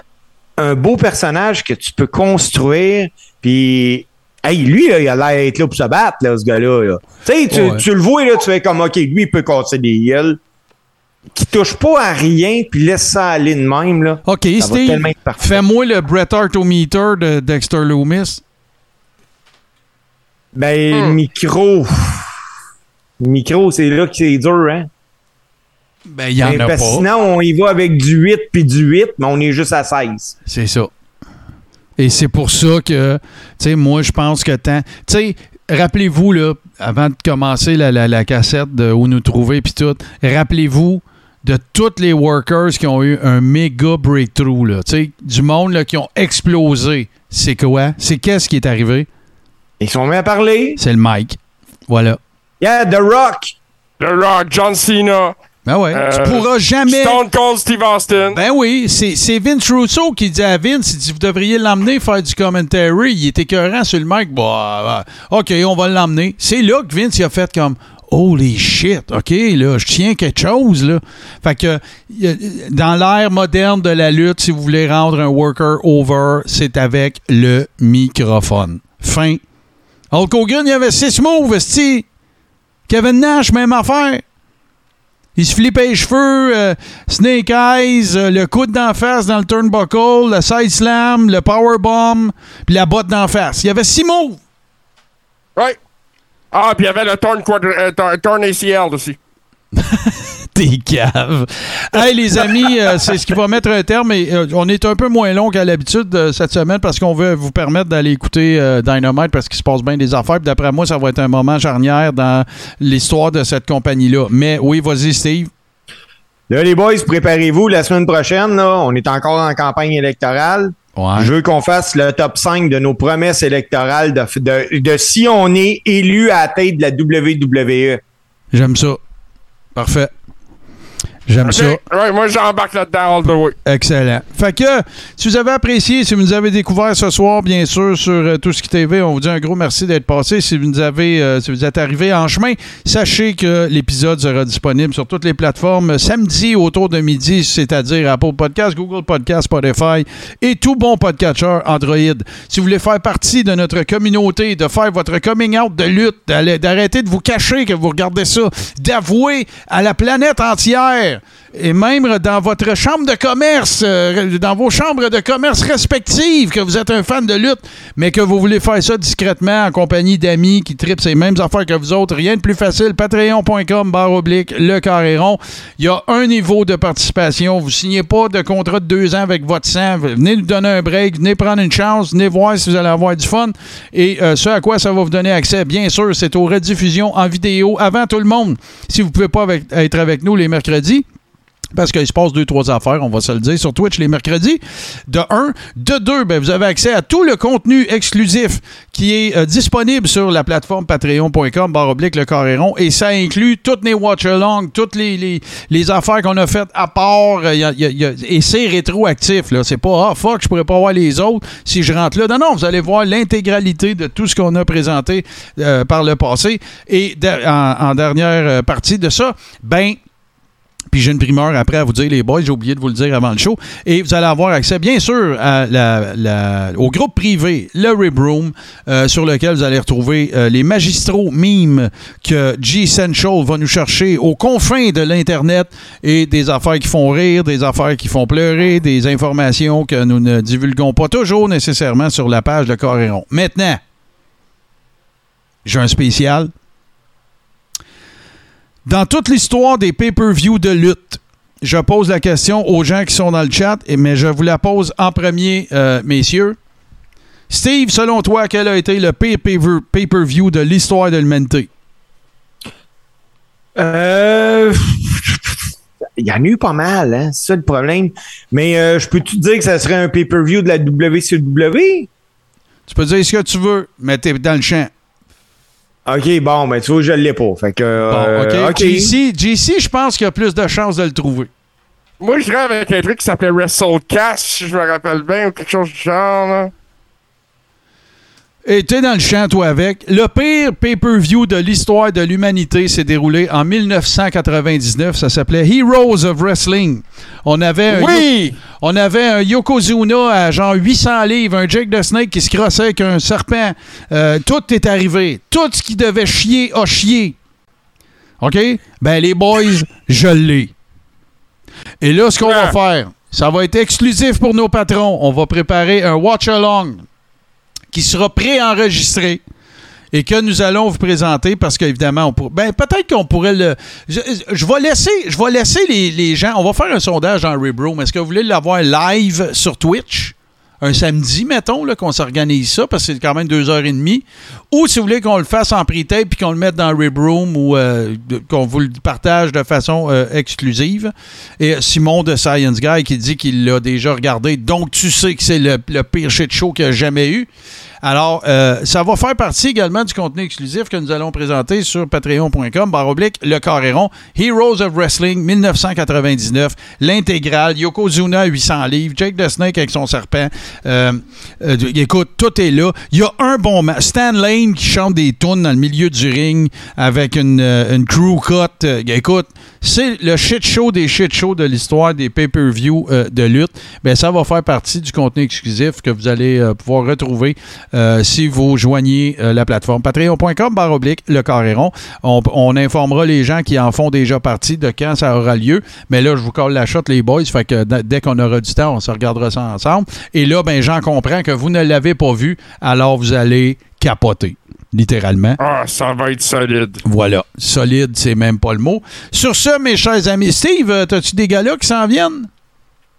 un beau personnage que tu peux construire. Puis, hey, lui, là, il a l'air d'être là pour se battre, là, ce gars-là. là. Tu sais, tu, Ouais. tu le vois, là, tu fais comme, OK, lui, il peut casser des gueules. Qui touche pas à rien, puis laisse ça aller de même, là. OK, Ça Steve, fais-moi le Bret Hart-o-meter de Dexter Loomis. Ben, Hmm. micro. Micro, c'est là que c'est dur, hein? Ben, il y en Ben, a parce pas. sinon, on y va avec du 8 puis du 8, mais on est juste à 16. C'est ça. Et c'est pour ça que, tu sais, moi, je pense que tant. Tu sais, rappelez-vous, là, avant de commencer la, la- la cassette de où nous trouver, puis tout, rappelez-vous de tous les workers qui ont eu un méga breakthrough, là. Tu sais, du monde, là, qui ont explosé. C'est quoi? C'est qu'est-ce qui est arrivé? Ils sont mis à parler. C'est le mic. Voilà. Yeah, The Rock. The Rock, John Cena, Ben ouais. Euh, tu pourras jamais. Stone Cold Steve Austin. Ben oui, c'est Vince Russo qui dit à Vince, il dit, vous devriez l'emmener faire du commentary. Il était écœurant sur le mic. Bah, bah, OK, on va l'emmener. C'est là que Vince il a fait comme, holy shit, OK, là, je tiens quelque chose, là. Fait que, dans l'ère moderne de la lutte, si vous voulez rendre un worker over, c'est avec le microphone. Fin. Hulk Hogan, il y avait six moves. Kevin Nash, même affaire. Il se flippait les cheveux, euh, Snake Eyes, euh, le coude d'en face dans le turnbuckle, le side slam, le powerbomb, puis la botte d'en face. Il y avait six moves. Ouais. Ah, puis il y avait le Torn, quadri- euh, Torn ACL aussi. T'es cave. Hey, les amis, euh, c'est ce qui va mettre un terme. Et, euh, on est un peu moins long qu'à l'habitude euh, cette semaine parce qu'on veut vous permettre d'aller écouter Dynamite parce qu'il se passe bien des affaires. D'après moi, ça va être un moment charnière dans l'histoire de cette compagnie-là. Mais oui, vas-y, Steve. Là, les boys, préparez-vous. La semaine prochaine, là, on est encore en campagne électorale. Ouais. Je veux qu'on fasse le top 5 de nos promesses électorales de, de, de si on est élu à la tête de la WWE. J'aime ça. Parfait. J'aime ça. Ouais, moi, j'embarque là-dedans all the way. Excellent. Fait que, si vous avez apprécié, si vous nous avez découvert ce soir, bien sûr, sur euh, Tout ce qui TV, on vous dit un gros merci d'être passé. Si vous nous avez, euh, si vous êtes arrivé en chemin, sachez que l'épisode sera disponible sur toutes les plateformes euh, samedi autour de midi, c'est-à-dire Apple Podcast, Google Podcast, Spotify et tout bon podcatcher Android. Si vous voulez faire partie de notre communauté, de faire votre coming out de lutte, d'arrêter de vous cacher que vous regardez ça, d'avouer à la planète entière Yeah. Et même dans votre chambre de commerce, euh, dans vos chambres de commerce respectives, que vous êtes un fan de lutte, mais que vous voulez faire ça discrètement en compagnie d'amis qui tripent ces mêmes affaires que vous autres, rien de plus facile. Patreon.com, barre oblique, le carré rond. Il y a un niveau de participation. Vous signez pas de contrat de deux ans avec votre sang. Venez nous donner un break, venez prendre une chance, venez voir si vous allez avoir du fun. Et euh, ce à quoi ça va vous donner accès, bien sûr, c'est aux rediffusions en vidéo avant tout le monde. Si vous pouvez pas être avec nous les mercredis, parce qu'il se passe deux, trois affaires, on va se le dire, sur Twitch les mercredis. De un. De deux, ben, vous avez accès à tout le contenu exclusif qui est euh, disponible sur la plateforme patreon.com, barre oblique, le carré. Et ça inclut toutes les watch-alongs, toutes les, les, affaires qu'on a faites à part. euh, et c'est rétroactif, là. C'est pas, ah, fuck, je pourrais pas voir les autres si je rentre là. Non, non, vous allez voir l'intégralité de tout ce qu'on a présenté euh, par le passé. Et en, en dernière partie de ça, ben, Puis j'ai une primeur après à vous dire, les boys, j'ai oublié de vous le dire avant le show. Et vous allez avoir accès, bien sûr, au groupe privé, le Rib Room, euh, sur lequel vous allez retrouver euh, les magistraux mimes que G Central va nous chercher aux confins de l'Internet et des affaires qui font rire, des affaires qui font pleurer, des informations que nous ne divulguons pas toujours nécessairement sur la page de Coréron. Maintenant, j'ai un spécial. Dans toute l'histoire des pay-per-view de lutte, je pose la question aux gens qui sont dans le chat, mais je vous la pose en premier, euh, messieurs. Steve, selon toi, quel a été le pay-per-view de l'histoire de l'humanité? Euh, Il y en a eu pas mal, hein? C'est ça le problème. Mais euh, je peux-tu te dire que ça serait un pay-per-view de la WCW? Tu peux dire ce que tu veux, mais t'es dans le champ. Ok, bon, ben tu vois, je l'ai pas. Fait que. Bon, euh, OK. JC, JC, je pense qu'il y a plus de chances de le trouver. Moi, je rêve avec un truc qui s'appelait WrestleCast, si je me rappelle bien, ou quelque chose du genre. Là. Et t'es dans le champ, toi, avec. Le pire pay-per-view de l'histoire de l'humanité s'est déroulé en 1999. Ça s'appelait Heroes of Wrestling. On avait un, Oui! on avait un Yokozuna à genre 800 livres, un Jake the Snake qui se crossait avec un serpent. Euh, tout est arrivé. Tout ce qui devait chier a chié. OK? Ben, les boys, je l'ai. Et là, ce qu'on va Ah. faire, ça va être exclusif pour nos patrons. On va préparer un watch-along qui sera préenregistré et que nous allons vous présenter parce qu'évidemment, on pour- ben, peut-être qu'on pourrait le. Je, vais laisser, je vais laisser les, gens. On va faire un sondage dans Rebroom. Est-ce que vous voulez l'avoir live sur Twitch? Un samedi, mettons, qu'on s'organise ça, parce que c'est quand même deux heures et demie. Ou si vous voulez qu'on le fasse en pre-tape puis qu'on le mette dans Rib Room ou euh, qu'on vous le partage de façon euh, exclusive. Et Simon de Science Guy qui dit qu'il l'a déjà regardé, donc tu sais que c'est le, pire shit show qu'il a jamais eu. Alors, euh, ça va faire partie également du contenu exclusif que nous allons présenter sur patreon.com, barre oblique, le Coréron, Heroes of Wrestling 1999, l'intégrale, Yokozuna 800 livres, Jake the Snake avec son serpent. Euh, euh, écoute, tout est là. Il y a un bon match. Stan Lane qui chante des tunes dans le milieu du ring avec une, euh, une crew cut. Écoute, c'est le shit show des shit shows de l'histoire des pay-per-view euh, de lutte. Ben, ça va faire partie du contenu exclusif que vous allez euh, pouvoir retrouver euh, si vous joignez la plateforme patreon.com barre oblique le Coréron. On, informera les gens qui en font déjà partie de quand ça aura lieu. Mais là, je vous colle la shot, les boys. Fait que dès qu'on aura du temps, on se regardera ça ensemble. Et là, ben, j'en comprends que vous ne l'avez pas vu, alors vous allez capoter. Littéralement. Ah, ça va être solide. Voilà. Solide, c'est même pas le mot. Sur ce, mes chers amis, Steve, as-tu des gars-là qui s'en viennent?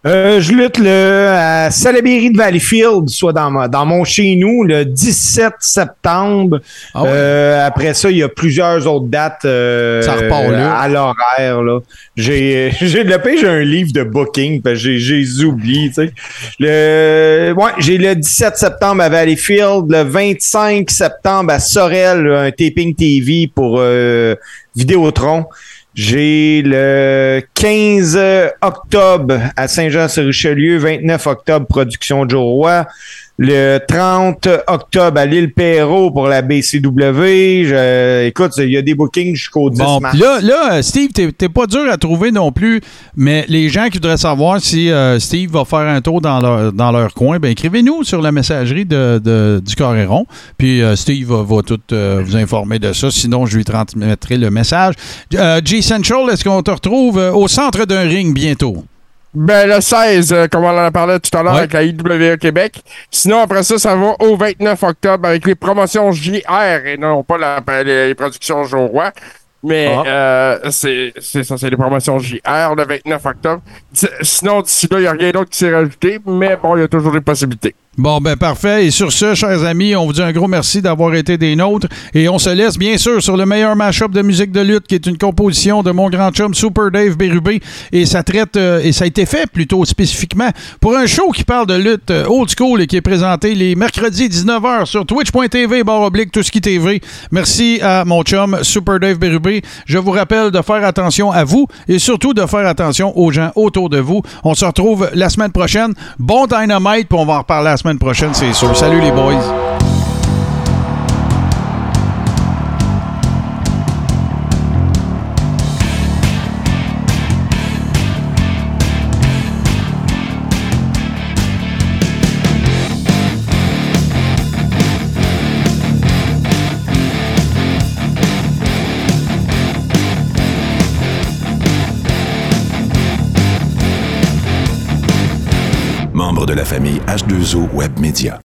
Euh, je lutte le, à Salaberry de Valleyfield, soit dans, ma- dans mon chez nous, le 17 septembre. Ah ouais? Euh, après ça, il y a plusieurs autres dates euh, Ça repart là. à l'horaire. là. J'ai j'ai le pire, j'ai un livre de booking, parce que j'ai j'ai les oublie, tu sais. Le ouais, j'ai le 17 septembre à Valleyfield, le 25 septembre à Sorel, un taping TV pour euh, Vidéotron. J'ai le 15 octobre à Saint-Jean-sur-Richelieu, 29 octobre, production Joe Roy. Le 30 octobre à l'île Perrault pour la BCW. Je- écoute, il y a des bookings jusqu'au 10 Bon, mars. puis là, là, Steve, t'es pas dur à trouver non plus, mais les gens qui voudraient savoir si euh, Steve va faire un tour dans leur, dans leur coin, ben écrivez-nous sur la messagerie de, de- du Coréron, puis euh, Steve va, va tout euh, vous informer de ça, sinon je lui transmettrai le message. Euh, G-Central, est-ce qu'on te retrouve au centre d'un ring bientôt? Ben, le 16, euh, comme on en a parlé tout à l'heure Ouais. avec la IWE Québec. Sinon, après ça, ça va au 29 octobre avec les promotions JR et non pas la- les, les productions Joe Roy. Mais Ah. euh, c'est c'est ça, c'est les promotions JR le 29 octobre. Sinon, d'ici là, il n'y a rien d'autre qui s'est rajouté, mais bon, il y a toujours des possibilités. Bon, ben parfait. Et sur ce, chers amis, on vous dit un gros merci d'avoir été des nôtres. Et on se laisse, bien sûr, sur le meilleur mashup de musique de lutte, qui est une composition de mon grand chum Super Dave Bérubé. Et ça traite, euh, et ça a été fait plutôt spécifiquement pour un show qui parle de lutte euh, old school et qui est présenté les mercredis 19h sur twitch.tv, barre oblique, tout ce qui TV. Merci à mon chum Super Dave Bérubé. Je vous rappelle de faire attention à vous et surtout de faire attention aux gens autour de vous. On se retrouve la semaine prochaine. Bon Dynamite, puis on va en reparler la semaine prochaine, c'est sûr. Salut les boys. De la famille H2O Web Media.